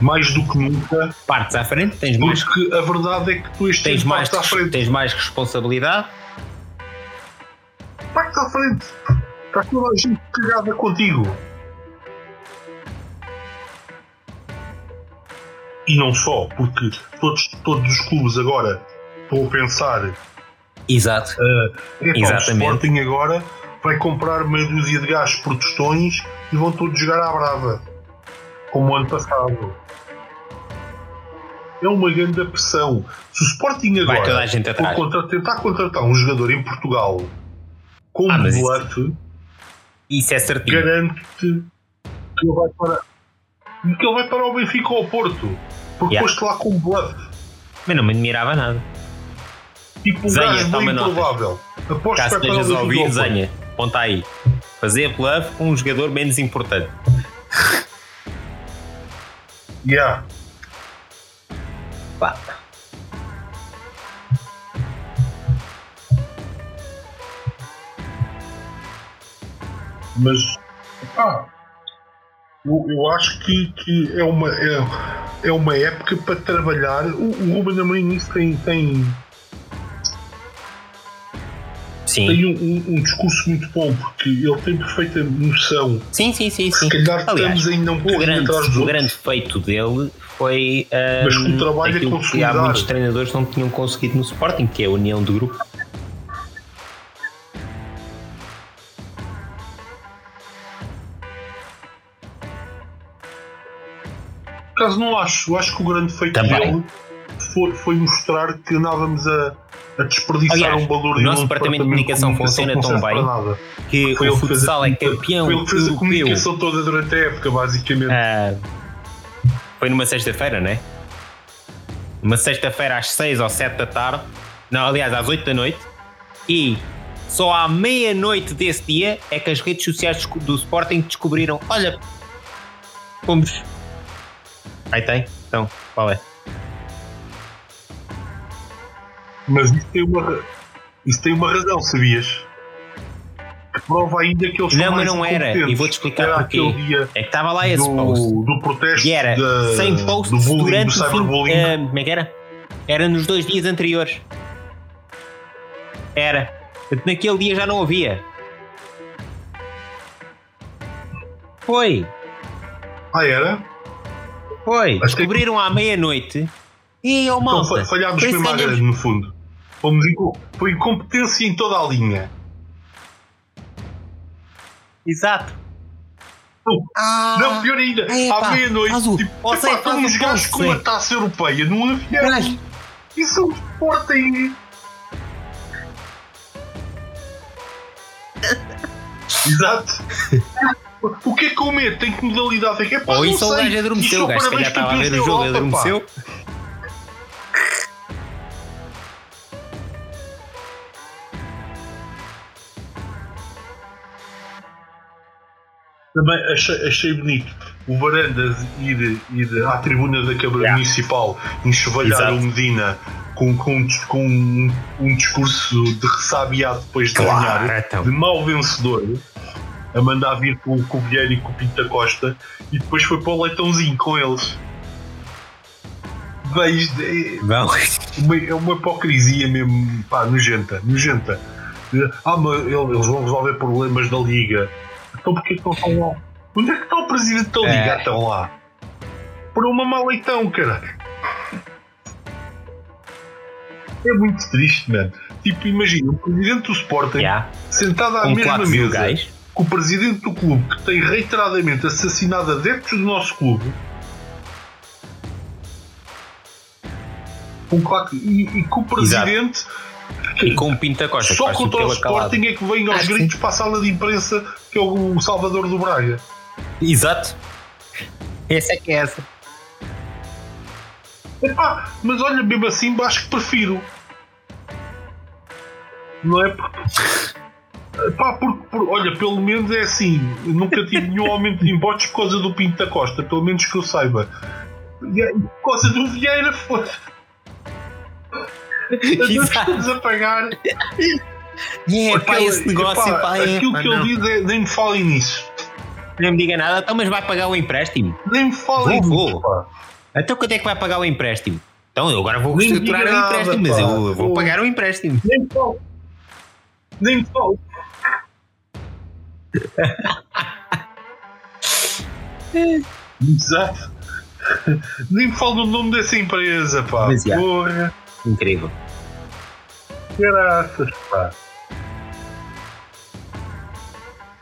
Mais do que nunca, partes à frente, tens mais, porque a verdade é que tu este tens ano mais, à frente. tens mais responsabilidade. Partes à frente. Está toda a gente cagada contigo. E não só, porque todos, todos os clubes agora estão a pensar Exato. Epá, o Exatamente. Sporting agora vai comprar meia dúzia de gajos por tostões e vão todos jogar à brava. Como o ano passado. É uma grande pressão. Se o Sporting Vai toda agora a gente for contra- tentar contratar um jogador em Portugal com Ah, um isso- bluff, Isso é certinho. garante-te que ele vai para que ele vai para o Benfica ou ao Porto. Porque Yeah. foste lá com um bluff. Mas não me admirava nada. Tipo um Zenha, toma improvável. Aposto Caso que vai para o estejas a ouvir. Zenha, ponta aí. Fazer bluff com um jogador menos importante. Yeah. Pá. Mas pá, eu, eu acho que, que é, uma, é, é uma época para trabalhar. O, o Ruben Amorim nisso tem, tem, Sim. tem um, um- um discurso muito bom, porque ele tem perfeita noção. Sim, sim, sim, sim. Se calhar Aliás, estamos ainda um o bocadinho grande, atrás dos o outros. grande feito dele foi Mas ahm, que o trabalho é que há muitos treinadores não tinham conseguido no Sporting, que é a união do grupo. Por acaso não acho. Eu acho que o grande feito Também. dele foi, foi mostrar que andávamos a, a desperdiçar Aliás, um valor o e nosso departamento de comunicação funciona que não tão bem. Que Foi o que fez futsal é campeão Foi ele que fez a comunicação toda durante a época, basicamente. Ah, foi numa sexta-feira, né? Uma sexta-feira às 6 ou 7 da tarde. Não, aliás, às 8 da noite. E só à meia-noite desse dia é que as redes sociais do Sporting descobriram: olha, fomos. Aí tem? Então, qual é? Mas isso tem uma, isso tem uma razão, sabias? Que prova ainda que eles Não, mas não era. E vou-te explicar Era porquê. É que estava lá esse post. do, do protesto E era da, 100 posts do bullying, do durante o fim. eh, como é que era? Era nos dois dias anteriores. Era. Naquele dia já não havia. Foi. Ah, era? Foi. Que- Descobriram à meia-noite. E oh, Então malta. fa- falhámos mesmo à grande, no fundo. Fomos inco- foi incompetência em toda a linha. Exato. Não, Ah, não, pior ainda, é, à meia-noite, tipo, epá, faz estamos um gajos com uma taça europeia num avião. Isso é um Sporting. Exato o que é que eu meto? Que modalidade é que é? Pá, Ou isso o gajo adormeceu, o gajo se calhar estava a ver o jogo e adormeceu. Também achei, achei bonito o Varandas ir, ir à tribuna da Câmara yeah. Municipal enxovalhar Exato. o Medina com, com, com um, um discurso de ressabiado depois de claro, ganhar, então. de mau vencedor a mandar vir com, com o Vieira e com o Pinto da Costa e depois foi para o leitãozinho com eles. Vejo, é, uma, é uma hipocrisia mesmo, pá, nojenta, nojenta. Ah, mas ele- eles vão resolver problemas da Liga. Então porquê que não estão lá? Onde é que está o presidente da Liga? É. Estão lá. Por uma má leitão, cara. É muito triste, mano. Tipo, imagina, o presidente do Sporting Yeah. sentado à Com mesma mesa. Com o presidente do clube que tem reiteradamente assassinado adeptos do nosso clube. Com quatro, e, e com o presidente E com o Pinto da Costa. que só contra o. Sporting é que vem aos Ah, sim. gritos para a sala de imprensa que é o Salvador do Braga. Exato. Essa é que é essa. Epá, mas olha, mesmo assim acho que prefiro. Não é Epá, porque, por- olha, pelo menos é assim. Nunca tive nenhum aumento de impostos por causa do Pinto da Costa, pelo menos que eu saiba. Aí, Por causa do Vieira, foi. Estamos a pagar. E é pá, esse negócio, epá, pá, é, Aquilo pá, que não. ele diz é nem me falem nisso. Não me diga nada, então, mas vai pagar o empréstimo. Nem me falem Vou, nisso. vou. pá. Então quanto é que vai pagar o empréstimo? Então eu agora vou reestruturar o nada, empréstimo, mas pá. eu, eu vou pagar o empréstimo. Nem me falo. Nem me falo. Exato. Nem me falo do nome dessa empresa, pá. Mas. Porra, Incrível. graças, pá.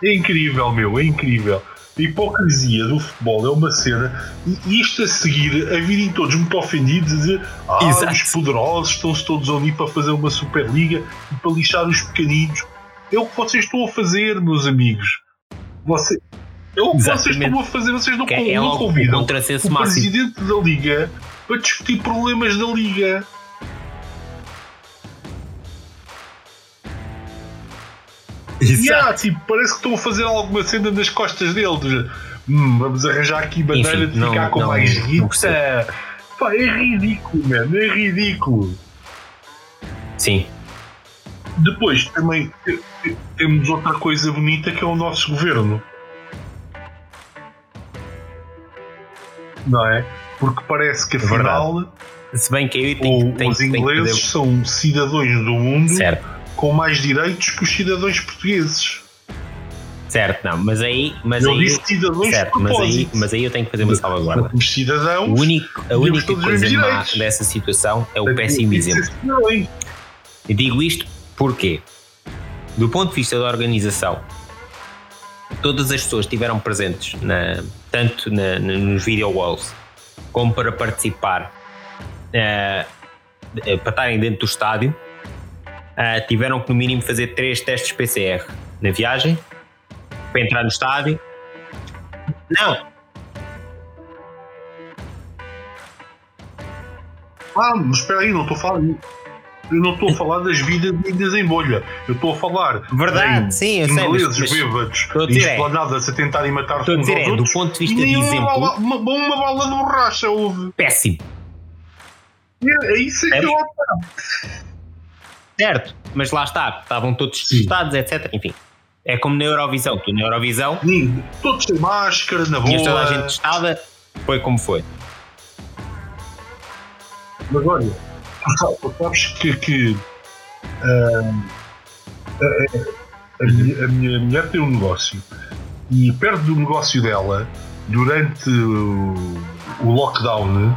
É incrível, meu, é incrível. A hipocrisia do futebol é uma cena. E isto a seguir, a virem todos muito ofendidos dizer ah, Exato. os poderosos estão-se todos a unir para fazer uma Superliga e para lixar os pequeninos. É o que vocês estão a fazer, meus amigos. Você... É o que vocês Exatamente. estão a fazer, vocês não, é não o convidam o presidente da Liga para discutir problemas da Liga. E há, tipo, parece que estão a fazer alguma cena nas costas deles. Hum, vamos arranjar aqui maneira Enfim, de ficar não- com não- mais guita. é ridículo, mano, é ridículo. Sim. Depois também te- te- temos outra coisa bonita que é o nosso governo. Não é? Porque parece que afinal Se bem que aí tem, o- tem, os ingleses fazer. são cidadãos do mundo Certo, com mais direitos que os cidadãos portugueses. certo, não, mas aí. Mas Eu aí disse cidadãos certo, mas aí, mas aí eu tenho que fazer uma salvaguarda. Os cidadãos O único, a única coisa má direitos. dessa situação é o péssimo que exemplo. ser cidadãos. E digo isto porque, do ponto de vista da organização, todas as pessoas estiveram presentes, na, tanto na- na- nos video walls como para participar, eh, para estarem dentro do estádio, eh, tiveram que no mínimo fazer três testes PCR na viagem para entrar no estádio. Não, Ah, mas espera aí, não estou falar. Eu não estou a falar das vidas vindas em bolha. Eu estou a falar Verdade, sim, eu sei, mas- ingleses bêbados e é- esplanadas a tentarem matar-se uns dizer aos é, do ponto de vista de nem uma exemplo, bala, uma, uma bala de borracha houve. péssimo. É, é isso que É. eu Certo, mas lá está, estavam todos testados, etc. Enfim, é como na Eurovisão. Tu na Eurovisão Sim, Todos sem máscara, na tinhas toda a boa. gente testada, foi como foi. Mas olha, tu sabes, que, que ah, a, a- minha, a minha mulher tem um negócio e perto do negócio dela, durante o, o lockdown,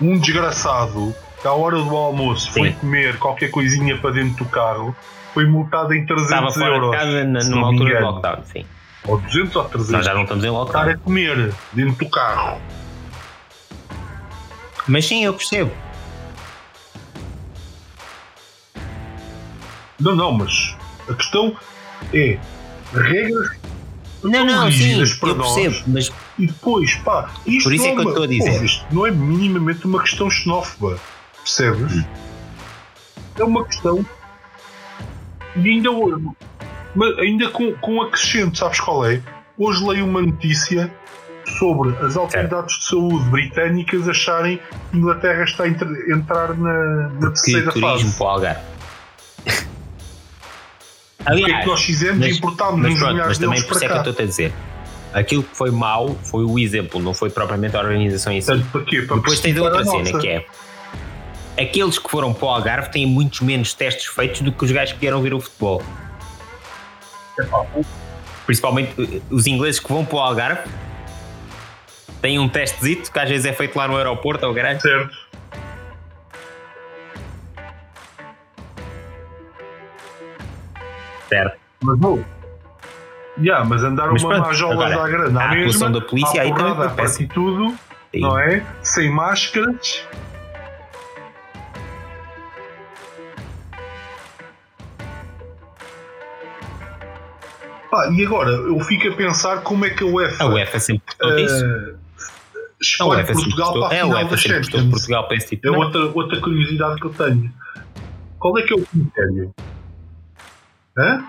um desgraçado que à hora do almoço foi Sim. comer qualquer coisinha para dentro do carro foi multado em 300 Estava fora euros. de casa na, numa altura de lockdown, sim. Ou 200 ou 300. Nós já não estamos em Estar lockdown. a comer dentro do carro. Mas sim, eu percebo. Não, não, mas a questão é regras Não, não, sim, para eu nós. percebo. Mas E depois, pá, isto Por isso não é que eu uma- estou a dizer. Pô, isto não é minimamente uma questão xenófoba, percebes? Hum. É uma questão. E ainda, mas ainda com, com acrescento, sabes qual é? hoje leio uma notícia sobre as autoridades de saúde britânicas acharem que a Inglaterra está a entrar na, na terceira que turismo fase. para o Algarve. O que é que nós fizemos? Importámos mas, pronto, mas também por isso é que eu estou a dizer. Aquilo que foi mau foi o exemplo, não foi propriamente a organização em si. Para quê? Para Depois tens outra cena que é aqueles que foram para o Algarve têm muitos menos testes feitos do que os gajos que vieram ver o futebol. Principalmente eh, os ingleses que vão para o Algarve têm um testezito que às vezes é feito lá no aeroporto ou grande. Certo. Certo. Mas não. Yeah, mas andaram Mas uma à grande à a atuação da polícia aí também foi a partir de tudo, Sim. não é? Sem máscaras. Pá, e agora, eu fico a pensar como é que a UEFA, A UEFA sempre gostou disso. eh, A UEFA Portugal para a a final UEFA da Champions. Portugal para esse tipo É outra, outra curiosidade que eu tenho. Qual é que é o critério? Hã?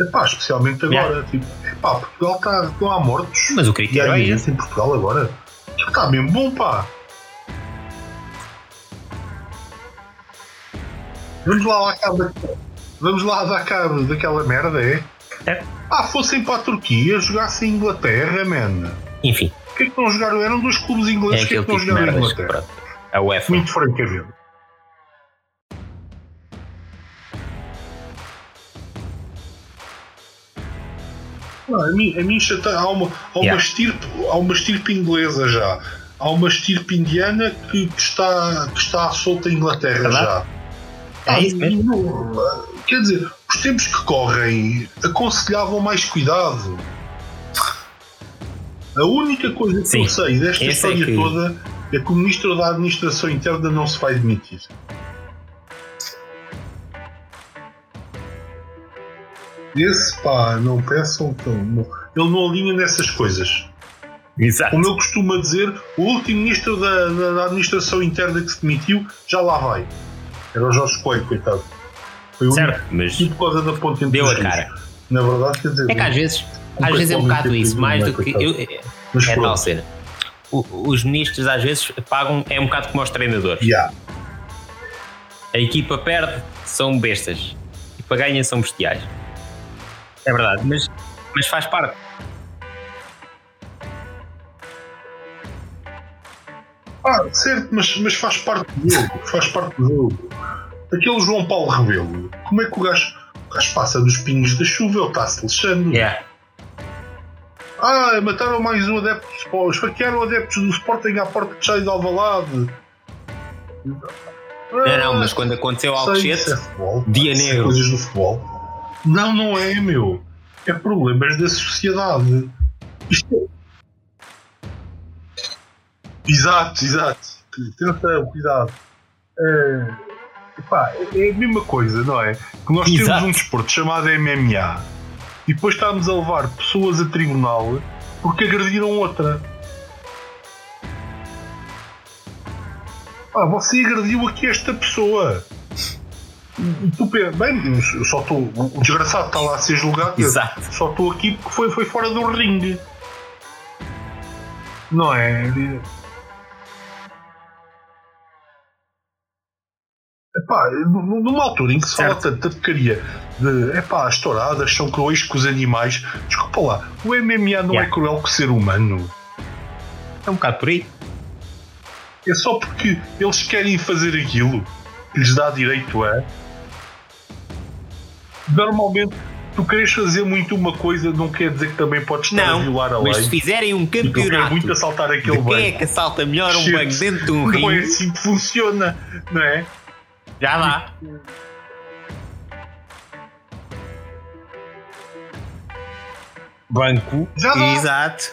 Epá, especialmente agora. Tipo, epá, Portugal está. Estão há mortos. Mas o critério é esse. em Portugal agora. Está mesmo bom, pá. Vamos lá dar cabo daquela, vamos lá dar cabo daquela merda, é? É. Ah, fossem para a Turquia, jogassem em Inglaterra, man. Enfim, O que é que não jogaram? Eram dois clubes é ingleses que é aquele que não tipo jogaram em Inglaterra. A UEFA. Muito francamente. Não, a mim, a mim chata, há, uma, há, uma Yeah. estirpe, há uma estirpe inglesa já. Há uma estirpe indiana que, que está, que está solta em Inglaterra Verdade. já. É Ah, isso mesmo. não, Quer dizer, os tempos que correm aconselhavam mais cuidado. A única coisa que Sim, eu sei desta é história que- toda é que o Ministro da Administração Interna não se vai demitir. Esse pá, não peçam que ele não, alinha nessas coisas. Exato. Como eu costumo dizer, o último Ministro da, da- da Administração Interna que se demitiu já lá vai. Era o Jorge Coelho, coitado. Foi o Certo, mas único por causa da ponte deu a rios. cara. Na verdade, quer dizer. É que às vezes, Um às vezes é um bocado tem isso, mais é, do que. eu- Mas é tal cena. O- os ministros às vezes pagam, é um bocado como os treinadores. Yeah. A equipa perde, são bestas. A equipa ganha, são bestiais. É verdade, mas, mas faz parte. Ah, certo, mas, mas faz parte do jogo. Faz parte do jogo. Aquele João Paulo Rebelo, como é que o gajo, o gajo passa dos pingos da chuva? Ele está-se lixando. Yeah. Ah, mataram mais um adepto do Sport. Esfaquearam adeptos do Sporting à porta de cheio de Alvalade. Não, não, mas quando aconteceu isso Alcochete, é dia é negro. Coisas do futebol. Não, não é, meu. É problemas da sociedade. Isto é... Exato, exato. Atenção, cuidado. É, epá, é a mesma coisa, não é? Que nós temos Exato. um desporto chamado MMA e depois estamos a levar pessoas a tribunal porque agrediram outra. Ah, você agrediu aqui esta pessoa. E tu pensa, bem, eu só estou. O desgraçado está lá a ser julgado. eu Exato. Só estou aqui porque foi, foi fora do ringue. Não é? Epá, numa altura em que se fala Certo. tanta porcaria de epá, as touradas são cruéis com os animais, desculpa lá, o MMA não Yeah. é cruel com o ser humano. É um bocado por aí. É só porque eles querem fazer aquilo que lhes dá direito a. Normalmente, tu queres fazer muito uma coisa, não quer dizer que também podes estar a Não, violar a mas se lei. fizerem um campeonato muito assaltar aquele de quem é banco. que assalta melhor um banco dentro de um Não é assim que funciona, não é? já dá. Banco. Já dá. Exato.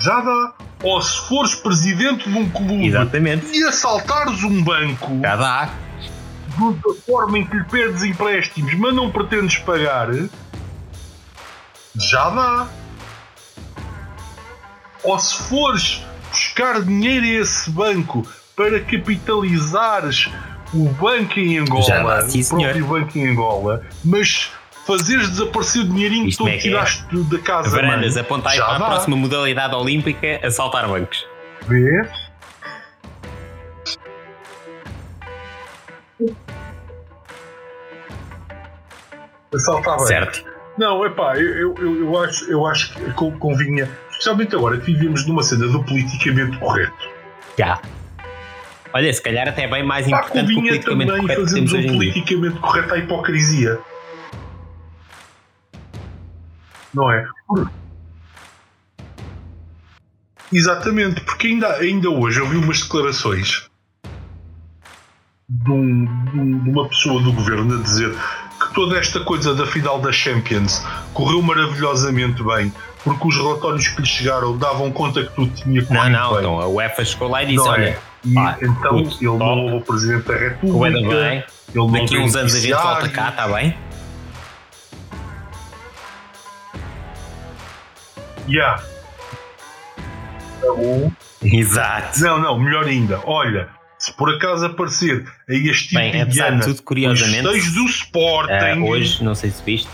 Já dá. Ou se fores presidente de um clube Exatamente. e assaltares um banco Já dá. Da forma em que lhe perdes empréstimos, mas não pretendes pagar, já dá. Ou se fores buscar dinheiro a esse banco para capitalizares o banco em Angola, Já dá, sim, o próprio senhor. banco em Angola, mas fazeres desaparecer o dinheirinho que Isto tu é que é. tiraste da casa. Varandas, já para a dá. próxima modalidade olímpica, assaltar bancos. Vês? Assaltar bem. Certo. Não, epá, eu, eu, eu, acho, eu acho que co- convinha, especialmente agora que vivemos numa cena do politicamente correto. Já. Olha, se calhar até é bem mais importante que o politicamente também correto temos um politicamente correto à hipocrisia. Não é? Exatamente, porque ainda, ainda hoje eu vi umas declarações de, um- de um- uma pessoa do governo a dizer que toda esta coisa da final da Champions correu maravilhosamente bem, porque os relatórios que lhe chegaram davam conta que tudo tinha Não, corrido não, bem. então a UEFA chegou lá e disse: Não é? olha, E pá, então ele não top. ouve o Presidente da República, bem, ele não daqui uns anos a gente volta cá, está bem? Yeah. Tá bom. Exato. Não, não, melhor ainda. Olha, se por acaso aparecer aí este Bem, apesar de tudo, curiosamente, os do Sporting, Ah, hoje, não sei se viste,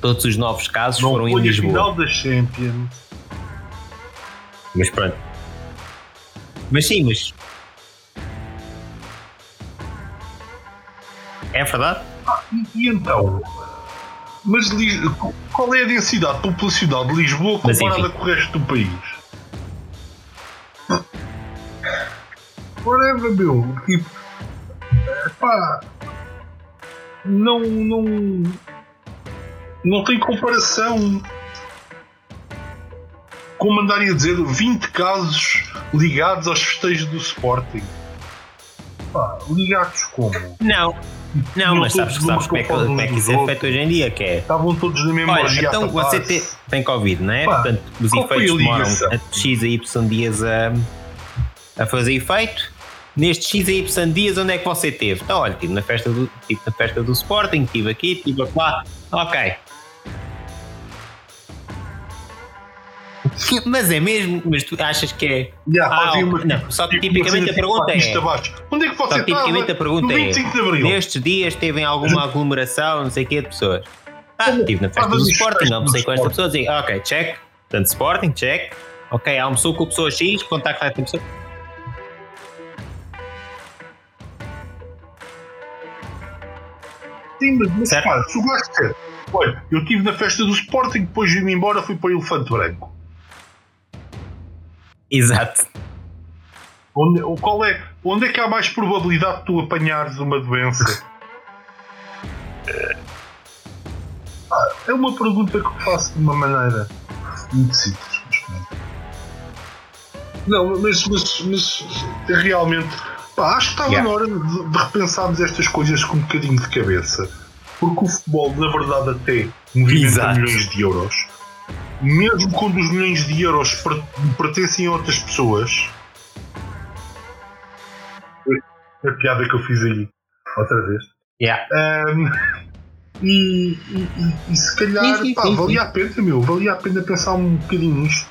todos os novos casos não foram em foi a Lisboa. final da Champions. Mas pronto. Mas sim, mas. É verdade? E, e então? Mas qual é a densidade populacional de Lisboa comparada com o resto do país? Whatever, meu. Tipo, pá, não, não, não tem comparação. Como andarem a dizer 20 casos ligados aos festejos do Sporting. Pá, ligados como? Não. Não, Não mas sabes, sabes como é que, como é que isso é feito hoje em dia, que é Estavam todos na mesma Olha, então você te- tem Covid, não é? Pá, Portanto, os efeitos demoram a X a Y dias a, a fazer efeito. Nestes X a Y dias, onde é que você teve? Então, olha, estive na festa do, estive na festa do Sporting, estive aqui, estive lá. Ok. Mas é mesmo, mas tu achas que é. Já, Ah, uma- não, só que tipicamente a pergunta é-. Onde é que Só você que tipicamente a pergunta é: 25 de Abril? nestes dias teve alguma aglomeração, não sei o quê, de pessoas? Ah, estive na festa do Sporting, festas almocei do com esta Sporting. pessoa, digo, ok, check. Portanto, Sporting, check. Ok, almoçou com pessoa X, contacto com esta pessoa. Sim, mas, Certo. o gajo disser, olha, eu estive na festa do Sporting, depois vim-me embora, fui para o Elefante Branco. Exato. Onde, qual é, onde é que há mais probabilidade de tu apanhares uma doença? Ah, é uma pergunta que faço de uma maneira muito simples. Não, mas, mas, mas realmente pá, acho que estava Yeah. na hora de, de repensarmos estas coisas com um bocadinho de cabeça. Porque o futebol, na verdade, até movimenta Exato. milhões de euros. Mesmo quando os milhões de euros per- pertencem a outras pessoas. A piada que eu fiz aí, outra vez. Yeah. Ahm, e, e- e- e se calhar Sim, sim, pá, sim, valia a pena, meu, valia a pena pensar um bocadinho nisto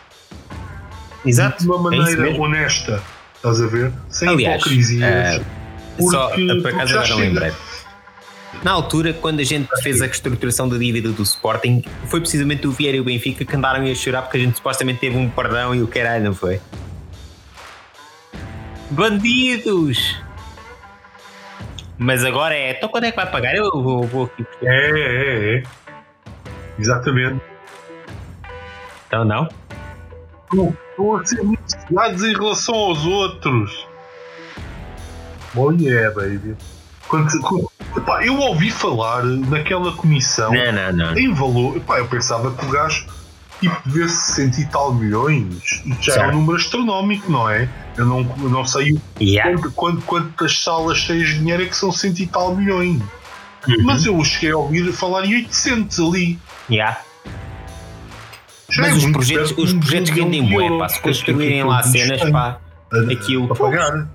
Exato. de uma é maneira mesmo. honesta, estás a ver? Sem Aliás, hipocrisias. eh, Só, porque- por acaso agora chega. lembrei. Na altura, quando a gente fez a reestruturação da dívida do Sporting, foi precisamente o Vieira e o Benfica que andaram a chorar porque a gente supostamente teve um perdão e o caralho, não foi? Bandidos! Mas agora é, então quando é que vai pagar? Eu vou, vou aqui. buscar. É, é, é. Exatamente. Então não? Estão a ser muito cegados em relação aos outros. Oh yeah, baby. Quando, quando- epá, eu ouvi falar naquela comissão Não, não, não. em valor. Epá, eu pensava que o gajo tipo, devesse 60 e tal milhões. E já é um número astronómico, não é? Eu não, eu não sei Yeah. quanto, quantas salas cheias de dinheiro é que são 100 e tal milhões. Uhum. Mas eu cheguei a ouvir falar em 800 ali. Yeah. Mas os projetos, os projetos de bué, pá. Se construírem lá cenas, pá, aquilo- a pagar.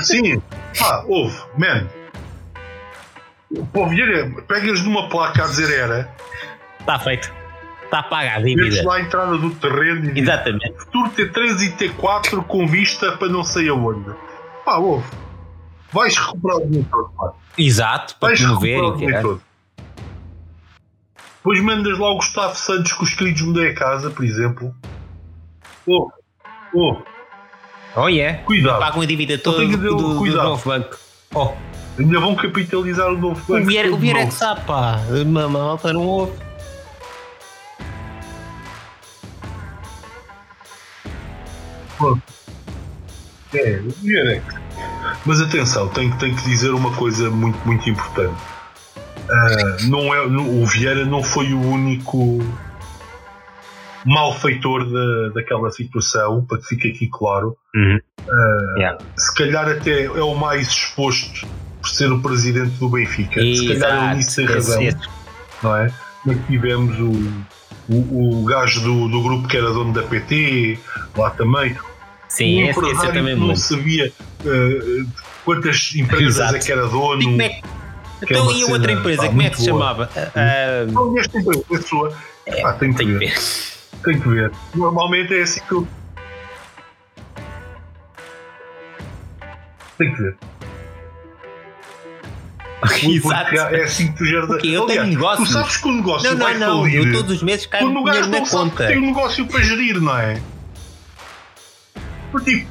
Sim, pá, houve, man. Pô, Vieira, pegas numa placa a dizer era, está feito. Está paga a dívida. lá a entrada do terreno e Exatamente. futuro T3 e T4 com vista para não sei aonde. Pá, ouve. Vais recuperar o dinheiro todo, pá. Exato, para Vais promover recuperar o dinheiro tirar. todo. Depois mandas lá o Gustavo Santos com os queridos mudei a casa, por exemplo. Oh, oh, Oh, yeah. cuidado. Pagam a dívida toda do, do, do cuidado. novo banco. Oh, Ainda vão capitalizar o novo o banco. Vieira, o Vieira é que sabe, pá. Uma malta não ouve. É, o Vieira é que- Mas atenção, tenho, tenho que dizer uma coisa muito, muito importante. Ah, não é, o Vieira não foi o único malfeitor da, daquela situação, para que fique aqui claro. Yeah. Se calhar até é o mais exposto por ser o presidente do Benfica. Se calhar ele Exato. nisso tem razão, não é? Mas tivemos o, o, o gajo do, do grupo que era dono da PT, lá também. Sim, esse, esse eu também não lembro. sabia eh, quantas empresas Exato. é que era dono. Como é é Então, uma e a outra empresa, pá, como é muito que se boa. chamava? Ah, Não, nesta empresa, a sua. Ah, tem que tenho que ver. ver. Tem que ver. Normalmente é assim que eu. Tem que ver. Exato. É assim que tu geras. Porque eu tenho Aliás, negócios. Tu sabes que o negócio Não, vai não, não. falir Eu todos os meses caio dinheiro na conta. tem um negócio para gerir, não é? Porque,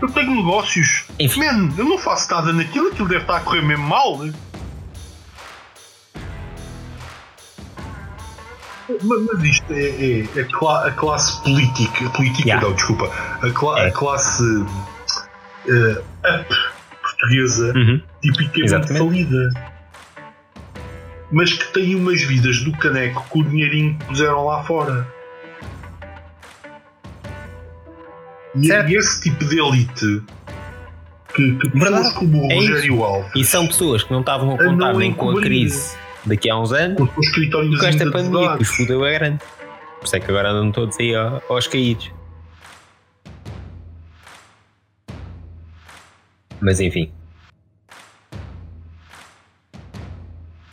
Eu tenho negócios. Enfim. Man, eu não faço nada naquilo, aquilo deve estar a correr mesmo mal. né? Mas, isto é, é- é a classe política. Política, Yeah. não, desculpa. A, cla- É. a classe eh, up portuguesa Uhum. tipicamente Exatamente. falida. Mas que têm umas vidas do caneco com o dinheirinho que puseram lá fora. E, Certo. e esse tipo de elite que, que pessoas Verdade. como o É isso. Rogério Alves E são pessoas que não estavam a A contar não nem com a crise daqui a uns anos, com os escritórios com esta de pandemia que os fudeu é grande. Por isso é que agora andam todos aí ao- aos caídos. Mas enfim.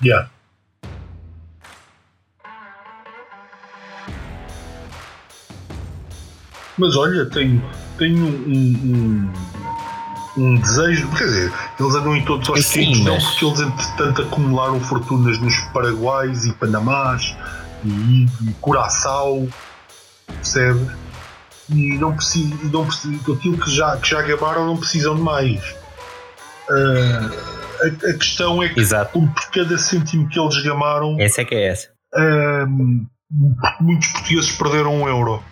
Yeah. Mas olha, tenho, tenho um, um, um desejo. Quer dizer, eles andam em todos aos Sim, quintos, não mas- porque eles entretanto acumularam fortunas nos Paraguais e Panamás e, e Curaçao, percebe? E não precisam, não precisam aquilo que já, que já gabaram não precisam de mais. Ah, a, a questão é que Exato. por cada cêntimo que eles gamaram, Essa é que é essa. Ahm, muitos portugueses perderam um euro.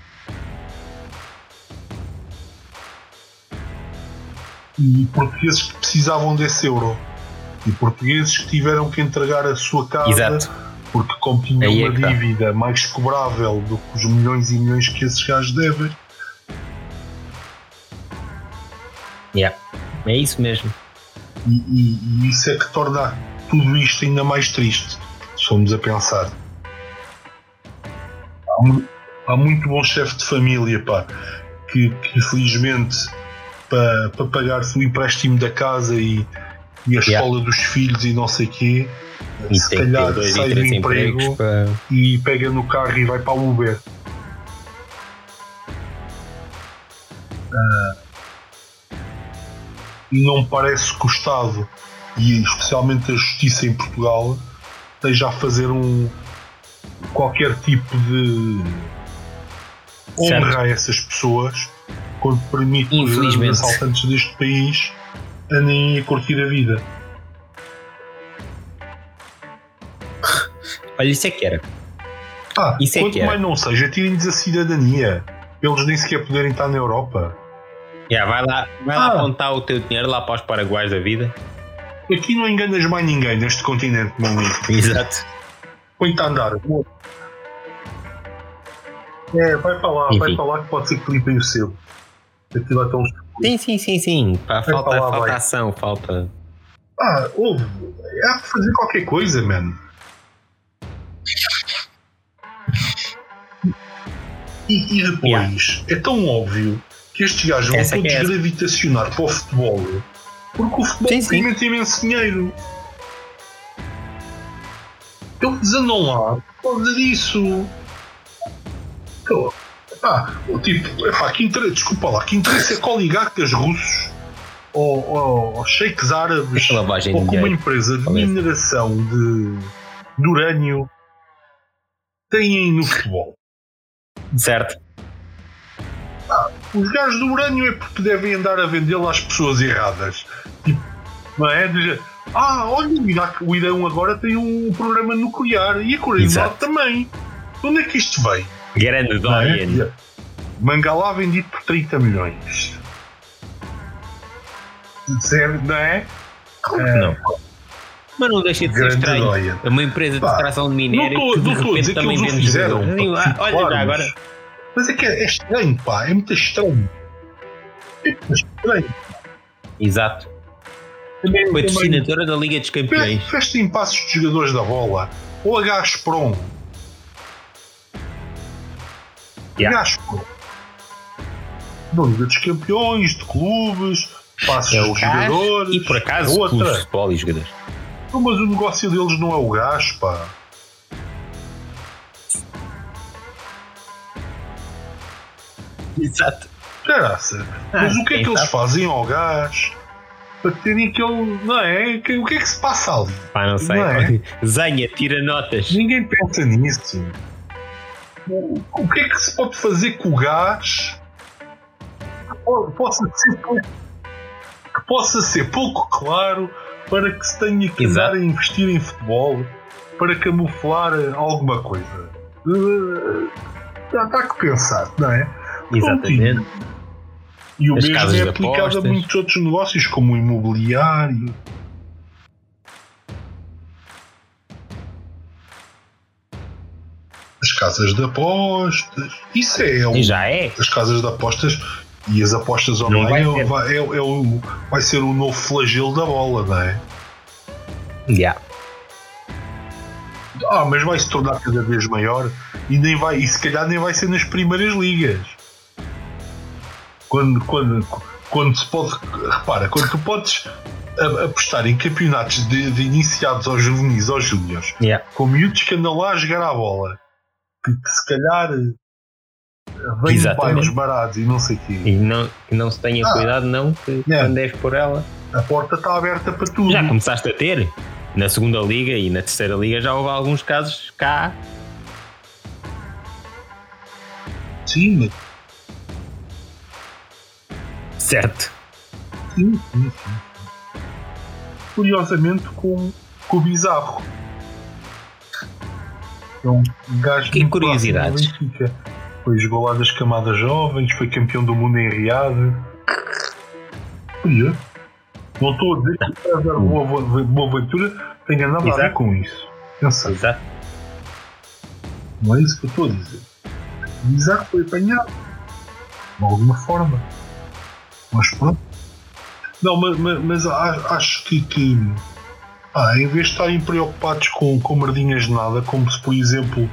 E portugueses que precisavam desse euro. E portugueses que tiveram que entregar a sua casa Exato. porque, como tinham é uma tá. dívida mais cobrável do que os milhões e milhões que esses gajos devem, Yeah. É isso mesmo. e, e- e isso é que torna tudo isto ainda mais triste. Se formos a pensar. Há, há muito bom chefe de família, pá, que, que infelizmente para, para pagar-se o empréstimo da casa e, e a Yeah. escola dos filhos e não sei quê, E se calhar dois sai do emprego para. e pega no carro e vai para o Uber. E não me parece que o Estado e especialmente a justiça em Portugal esteja a fazer um qualquer tipo de honra Certo. a essas pessoas quando permite que os Infelizmente. assaltantes deste país andem a curtir a vida. Olha, isso é que era. Ah, Isso é quanto que era. mais não seja, tirem-lhes a cidadania. Eles nem sequer poderem estar na Europa. Yeah, vai lá, vai lá Ah. apontar o teu dinheiro lá para os Paraguais da vida. Aqui não enganas mais ninguém neste continente, meu amigo. Exato. Põe-te a andar. É, vai para lá, vai Enfim. para lá que pode ser que limpem o seu. Aquilo é tão. Sim, sim, sim, sim. Falta, lá, falta vai. ação, falta. Ah, há de fazer qualquer coisa, man. E, e depois, é tão óbvio que estes gajos vão é todos é gravitacionar para o futebol porque o futebol Sim, sim. tem imenso dinheiro. Eles andam lá por causa disso. Então, pá, o tipo, epá, que interesse, desculpa lá, que interesse é que oligarcas russos ou, ou, ou sheiks árabes de ou com uma dinheiro. empresa de Talvez. mineração de, de urânio têm no futebol. Certo? Os gajos do urânio é porque devem andar a vendê-lo às pessoas erradas. Tipo, não é? Ah, olha, o, Iraque, o Irão agora tem um programa nuclear e a Coreia do. Norte também. De onde é que isto vem? Grande é? Dorian. Mangalá vendido por 30 milhões. Sério, não é? Como que não? Mas não deixa de ser estranho. É uma empresa de extração de minério não tô- que de repente dizer também vende fizeram, Ah, Olha claro, já agora. Mas é que é, é estranho, pá. É muito estranho. É muito estranho. Exato. Também, também, Patrocinadora da Liga dos Campeões. Festa em passos de jogadores da bola. Ou a Gazprom. Yeah. Gazprom. Da Liga dos Campeões, de clubes, passos É o de gás jogadores. e por acaso outra. clubes de futebol e jogadores. Não, Mas o negócio deles não é o gás, pá. Exato. Caraca. Ah, Mas o que é que eles sabe? fazem ao gás? Para terem aquele. Não é? O que é que se passa ali? Pá, não sei. Não é? Zenha, tira notas. Ninguém pensa nisso. O, o que é que se pode fazer com o gás que po- possa ser pouco, que possa ser pouco claro para que se tenha que Exato. andar a investir em futebol para camuflar alguma coisa? Uh, Dá, dá que pensar, não é? Exatamente. E o As mesmo é aplicado a muitos outros negócios, como o imobiliário. Casas de apostas. Isso é, E já é. as casas de apostas e as apostas Não online vai é, vai, é, é o, vai ser o novo flagelo da bola, não é? Já. Ah, mas vai se tornar cada vez maior e nem vai, e se calhar nem vai ser nas primeiras ligas. Quando, quando, quando se pode, repara, quando tu podes a- apostar em campeonatos de, de iniciados aos juvenis aos júniores, Já. com miúdos que andam lá a jogar à bola, que, que se calhar vêm de bairros baratos e não sei o quê, E não, que não se tenha Ah. cuidado, não, que É. quando és por ela. a porta está aberta para tudo. Já começaste a ter. Na segunda liga e na terceira liga já houve alguns casos cá. Sim, mas Certo. Sim, sim, sim. Curiosamente com, com o bizarro. É um gajo Que curiosidades. Foi jogou lá das camadas jovens, foi campeão do mundo em Riad. Curioso. Não estou a dizer que o Boa Boa Ventura tenha nada a ver Exato. com isso. Atenção, Exato. não é isso que eu estou a dizer. Bizarro foi apanhado. De alguma forma. Mas pronto. Não, mas, mas- mas acho que, que ah, em vez de estarem preocupados com, com merdinhas de nada, como se por exemplo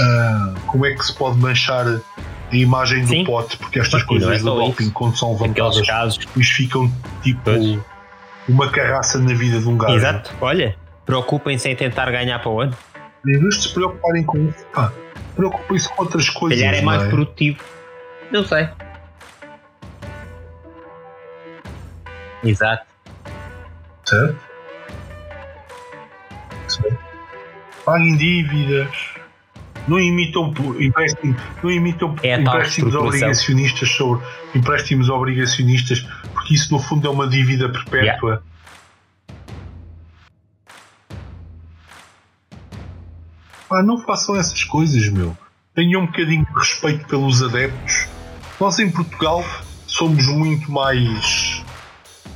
ah, como é que se pode manchar a imagem do Sim. pote, porque estas não é coisas do doping isso. quando são levantadas casos. depois ficam tipo Pois. uma carraça na vida de um gajo. Exato. Olha, preocupem-se em tentar ganhar para o ano. Em vez de se preocuparem com isso, pá, preocupem-se com outras Se coisas. calhar é mais não é? produtivo. Não sei. Exato. Certo. Paguem dívidas. Não imitam pu- empréstimo, não imitam É empréstimos obrigacionistas sobre empréstimos obrigacionistas, porque isso no fundo é uma dívida perpétua. Pá, não façam essas coisas, meu. Tenham um bocadinho de respeito pelos adeptos. Nós em Portugal somos muito mais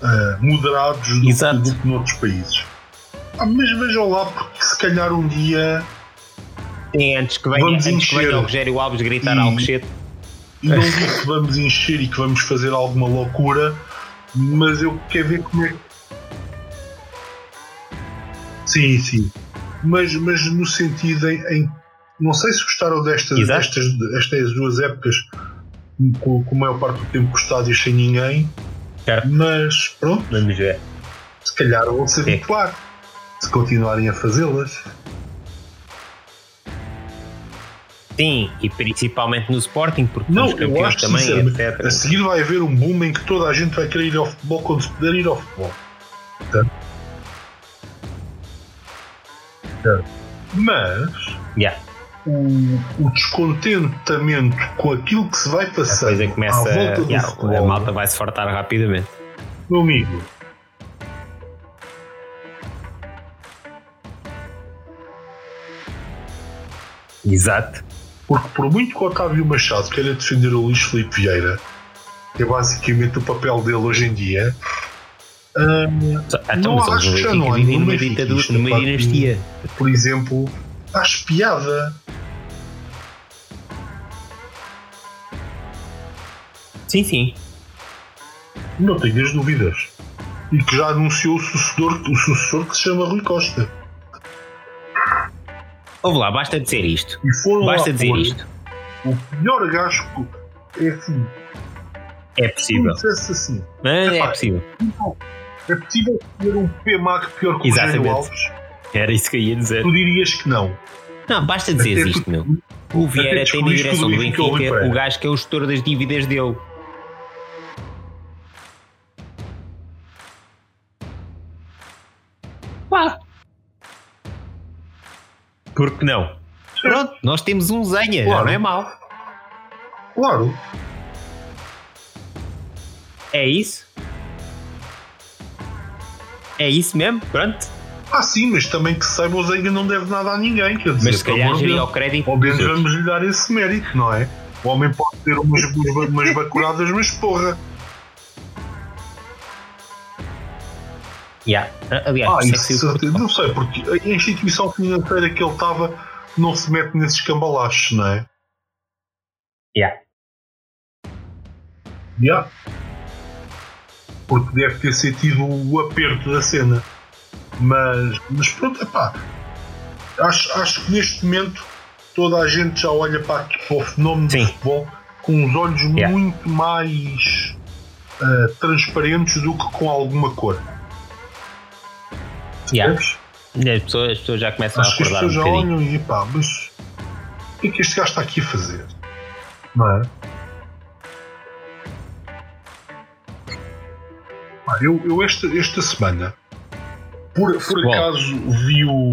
ah, moderados do, do que noutros países. Mas vejam lá, porque se calhar um dia Sim, antes que venha, Vamos antes que venha encher. o Rogério Alves gritar E- Alcochete. E não digo que vamos encher e que vamos fazer alguma loucura, mas eu quero ver como é que. Sim, sim. Mas, mas no sentido em, em- Não sei se gostaram destas, Exato. destas, destas duas épocas com, com a maior parte do tempo com estádios sem ninguém, Certo. mas pronto, Vamos ver. se calhar vão se habituar se continuarem a fazê-las. Sim, e principalmente no Sporting, porque Não, os eu campeões acho também, etc. a seguir vai haver um boom em que toda a gente vai querer ir ao futebol quando se puder ir ao futebol. Mas Yeah. o, o descontentamento com aquilo que se vai começa. à volta do yeah, futebol, a malta vai se fartar rapidamente. meu amigo, Exato. porque por muito que o Otávio Machado queira defender o Luís Filipe Vieira, que é basicamente o papel dele hoje em dia, hum, Então, mas acho que já não há nenhuma ditadura, numa dinastia. por exemplo, acho piada. Sim, sim. Não tenho as dúvidas. E que já anunciou o sucessor, o sucessor que se chama Rui Costa. Ouve lá, basta dizer isto. E foram Basta lá dizer pôr isto. O melhor gajo é assim. É Se possível. dissesse assim, Mas é Epá, possível. não, é possível ter um PMAC pior que o Exatamente. Alves? Era isso que eu ia dizer. Tu dirias que não. Não, basta dizer Até isto, meu. O Vieira tem na direção do Benfica é o gajo que é o gestor das dívidas dele. Pá. Por que não? Pronto, nós temos um zenha, Claro. não é mau. Claro. É isso? É isso mesmo? Pronto. Ah, sim, mas também que saiba o Zenga não deve nada a ninguém. Quer dizer, Mas se calhar geria crédito. Ao menos outros. vamos lhe dar esse mérito, não é? O homem pode ter umas, umas, umas bacuradas, mas porra. Yeah. Aliás, Ah, isso é não sei, porque a instituição financeira que ele estava não se mete nesses cambalaches, não é? Yeah. Yeah. Porque deve ter sentido o aperto da cena. Mas, mas pronto, epá. Acho, acho que neste momento toda a gente já olha para, para o fenómeno Sim. do futebol com os olhos Yeah. muito mais ah, transparentes do que com alguma cor. Yeah. As, pessoas, as pessoas já começam Acho a que as acordar um pessoas já bocadinho. olham e pá, mas o que é que este gajo está aqui a fazer? Não é? Eu, eu esta, esta semana, por, por acaso, vi o.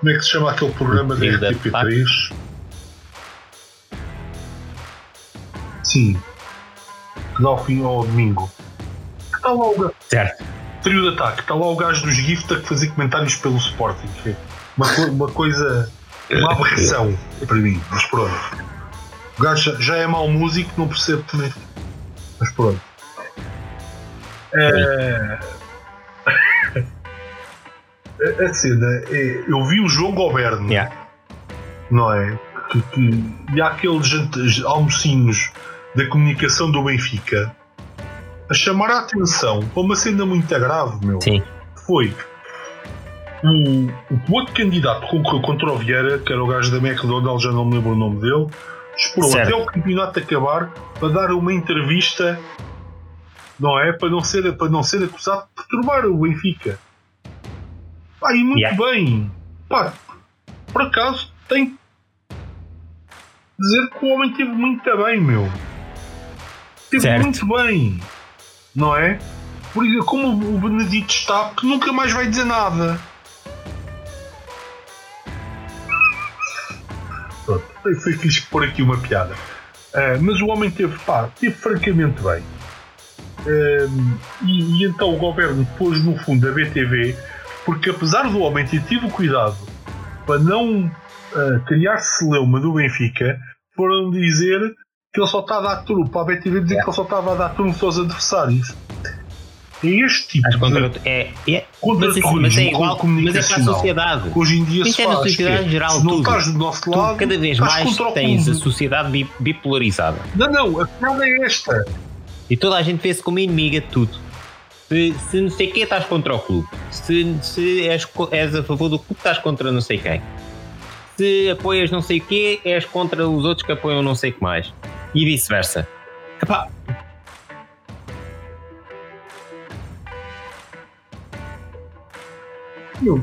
Como é que se chama aquele programa da Trio da RTP3? Sim. Que dá ao fim ao domingo. Está lá o gajo. Certo. Trio de ataque, está lá o gajo dos Gifta que fazia comentários pelo Sporting. Uma, uma coisa. Uma aberração para mim, mas pronto. O gajo já, é mau músico, não percebe também. Mas pronto. É... a, a cena é. Eu vi o João Goberno, Yeah. não é? Que, que, e há aqueles almocinhos da comunicação do Benfica a chamar a atenção para uma cena muito grave, meu. Sim. Foi o, o outro candidato que concorreu contra o Vieira, que era o gajo da McDonald's, já não me lembro o nome dele, esperou Certo. até o campeonato acabar para dar uma entrevista, não é? Para não ser, para não ser acusado de perturbar o Benfica. Pá, e muito Yeah. bem. Pá, por acaso, tem dizer que o homem teve muito bem, meu. Teve Certo. muito bem. Não é? Por exemplo, como o Benedito está, que nunca mais vai dizer nada. Pronto, foi, foi quis pôr aqui uma piada. Ah, mas o homem teve, pá, teve francamente bem. Ahm, e, e então o governo pôs no fundo a BTV, porque apesar do homem ter tido cuidado para não ah, criar celeuma do Benfica, foram dizer que ele só está a dar truque, para a BTV dizer que ele só estava a dar truque aos adversários. É este tipo Mas de contra, é, é, contra mas, isso- mas é igual, mas é para a sociedade. hoje em dia Isso se é na faz. sociedade que é, em geral, se não tudo. estás do nosso Tu lado, cada vez mais o tens a sociedade bi- bipolarizada. Não, não, a piada é esta. E toda a gente vê-se como inimiga de tudo. Se, se não sei quem estás contra o clube. Se, se és, és a favor do clube, estás contra não sei quem. Se apoias não sei o quê, és contra os outros que apoiam não sei o que mais. E vice-versa. Epá,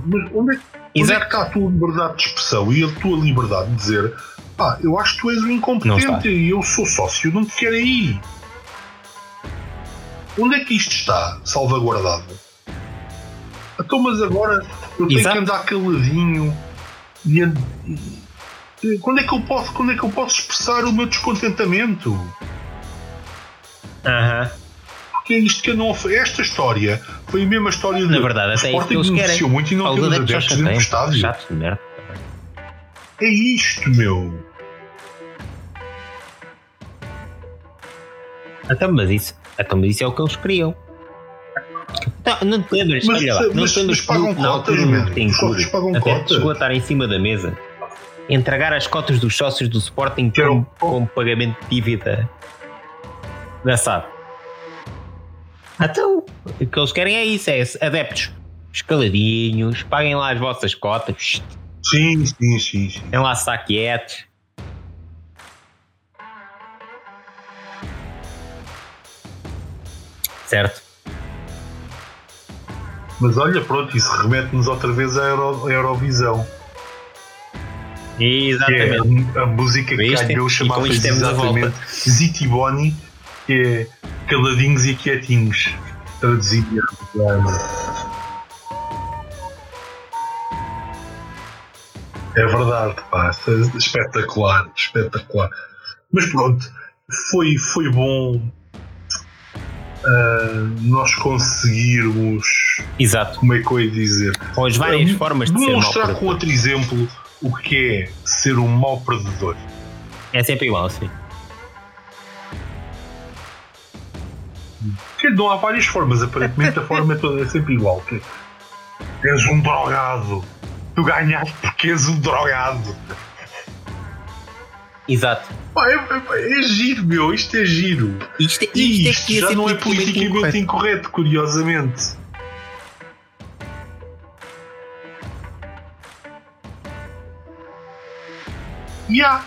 mas onde é que Onde é que está a tua liberdade de expressão e a tua liberdade de dizer ah, eu acho que tu és um incompetente e eu sou sócio, não te quero aí. Onde é que isto está salvaguardado? Então, mas agora eu tenho Exato. que andar caladinho e, quando é que eu posso quando é que eu posso expressar o meu descontentamento? Aham. Uh -huh. Porque é isto que eu não esta história foi a mesma história de Na verdade, até isso que eles querem. muito e não temos adeptos dentro do estádio. Chato de merda. É isto, meu. Então, mas isso, então, mas isso é o que eles queriam. Não, não te lembras, mas, olha lá, não te lembras que na altura no Tencourt até chegou a estar em cima da mesa entregar as cotas dos sócios do Sporting como, como pagamento de dívida da SAD. Então, o que eles querem é isso, é adeptos escaladinhos, paguem lá as vossas cotas. Sim, sim, sim. sim. Tem lá saquetes. Certo? Mas olha, pronto, isso remete-nos outra vez à, Euro, à Eurovisão. Exatamente. Que é a, a música que ganhou chamava-se exatamente Zitiboni, que é caladinhos e quietinhos. Traduzido É verdade, pá, espetacular, espetacular. Mas pronto, foi, foi bom uh, nós conseguirmos. Exato. Como é que eu ia dizer? Com as várias uh, formas de ser Mostrar com outro exemplo o que é ser um mau perdedor. É sempre igual, sim. Que não há várias formas, aparentemente a forma toda é sempre igual. Que és um drogado. Tu ganhaste porque és um drogado. Exato. Pá, é, é, é, giro, meu. Isto é giro. Isto, isto, isto, isto é já não é politicamente incorreto. incorreto, curiosamente. E há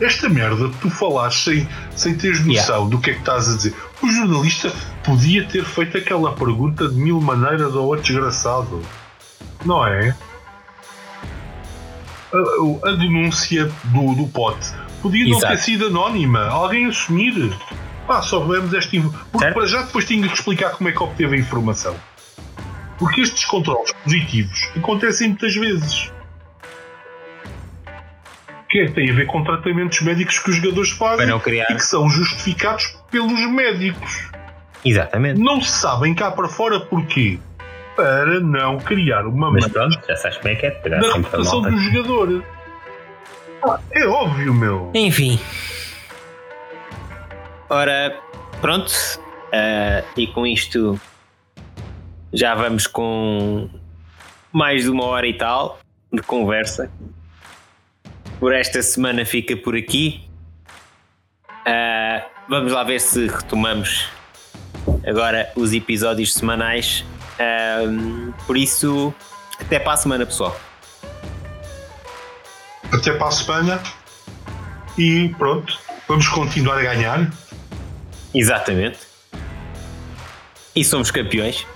esta merda tu falaste sem, sem teres noção yeah. do que é que estás a dizer. O jornalista podia ter feito aquela pergunta de mil maneiras ao outro desgraçado. Não é? A, a denúncia do, do pote podia não Exato. ter sido anónima. Alguém assumir. Ah, só vemos esta informação. Porque para já depois tinha que explicar como é que obteve a informação. Porque estes controles positivos acontecem muitas vezes que é, tem a ver com tratamentos médicos que os jogadores fazem e que são justificados pelos médicos. Exatamente. Não se sabem cá para fora porquê. Para não criar uma Mas pronto, já sabes como é que é. Da reputação do jogador. Ah, é óbvio, meu. Enfim. Ora, pronto. Uh, e com isto já vamos com mais de uma hora e tal de conversa por esta semana fica por aqui. Uh, vamos lá ver se retomamos agora os episódios semanais. Uh, por isso, até para a semana, pessoal. Até para a semana. E pronto, vamos continuar a ganhar. Exatamente. E somos campeões.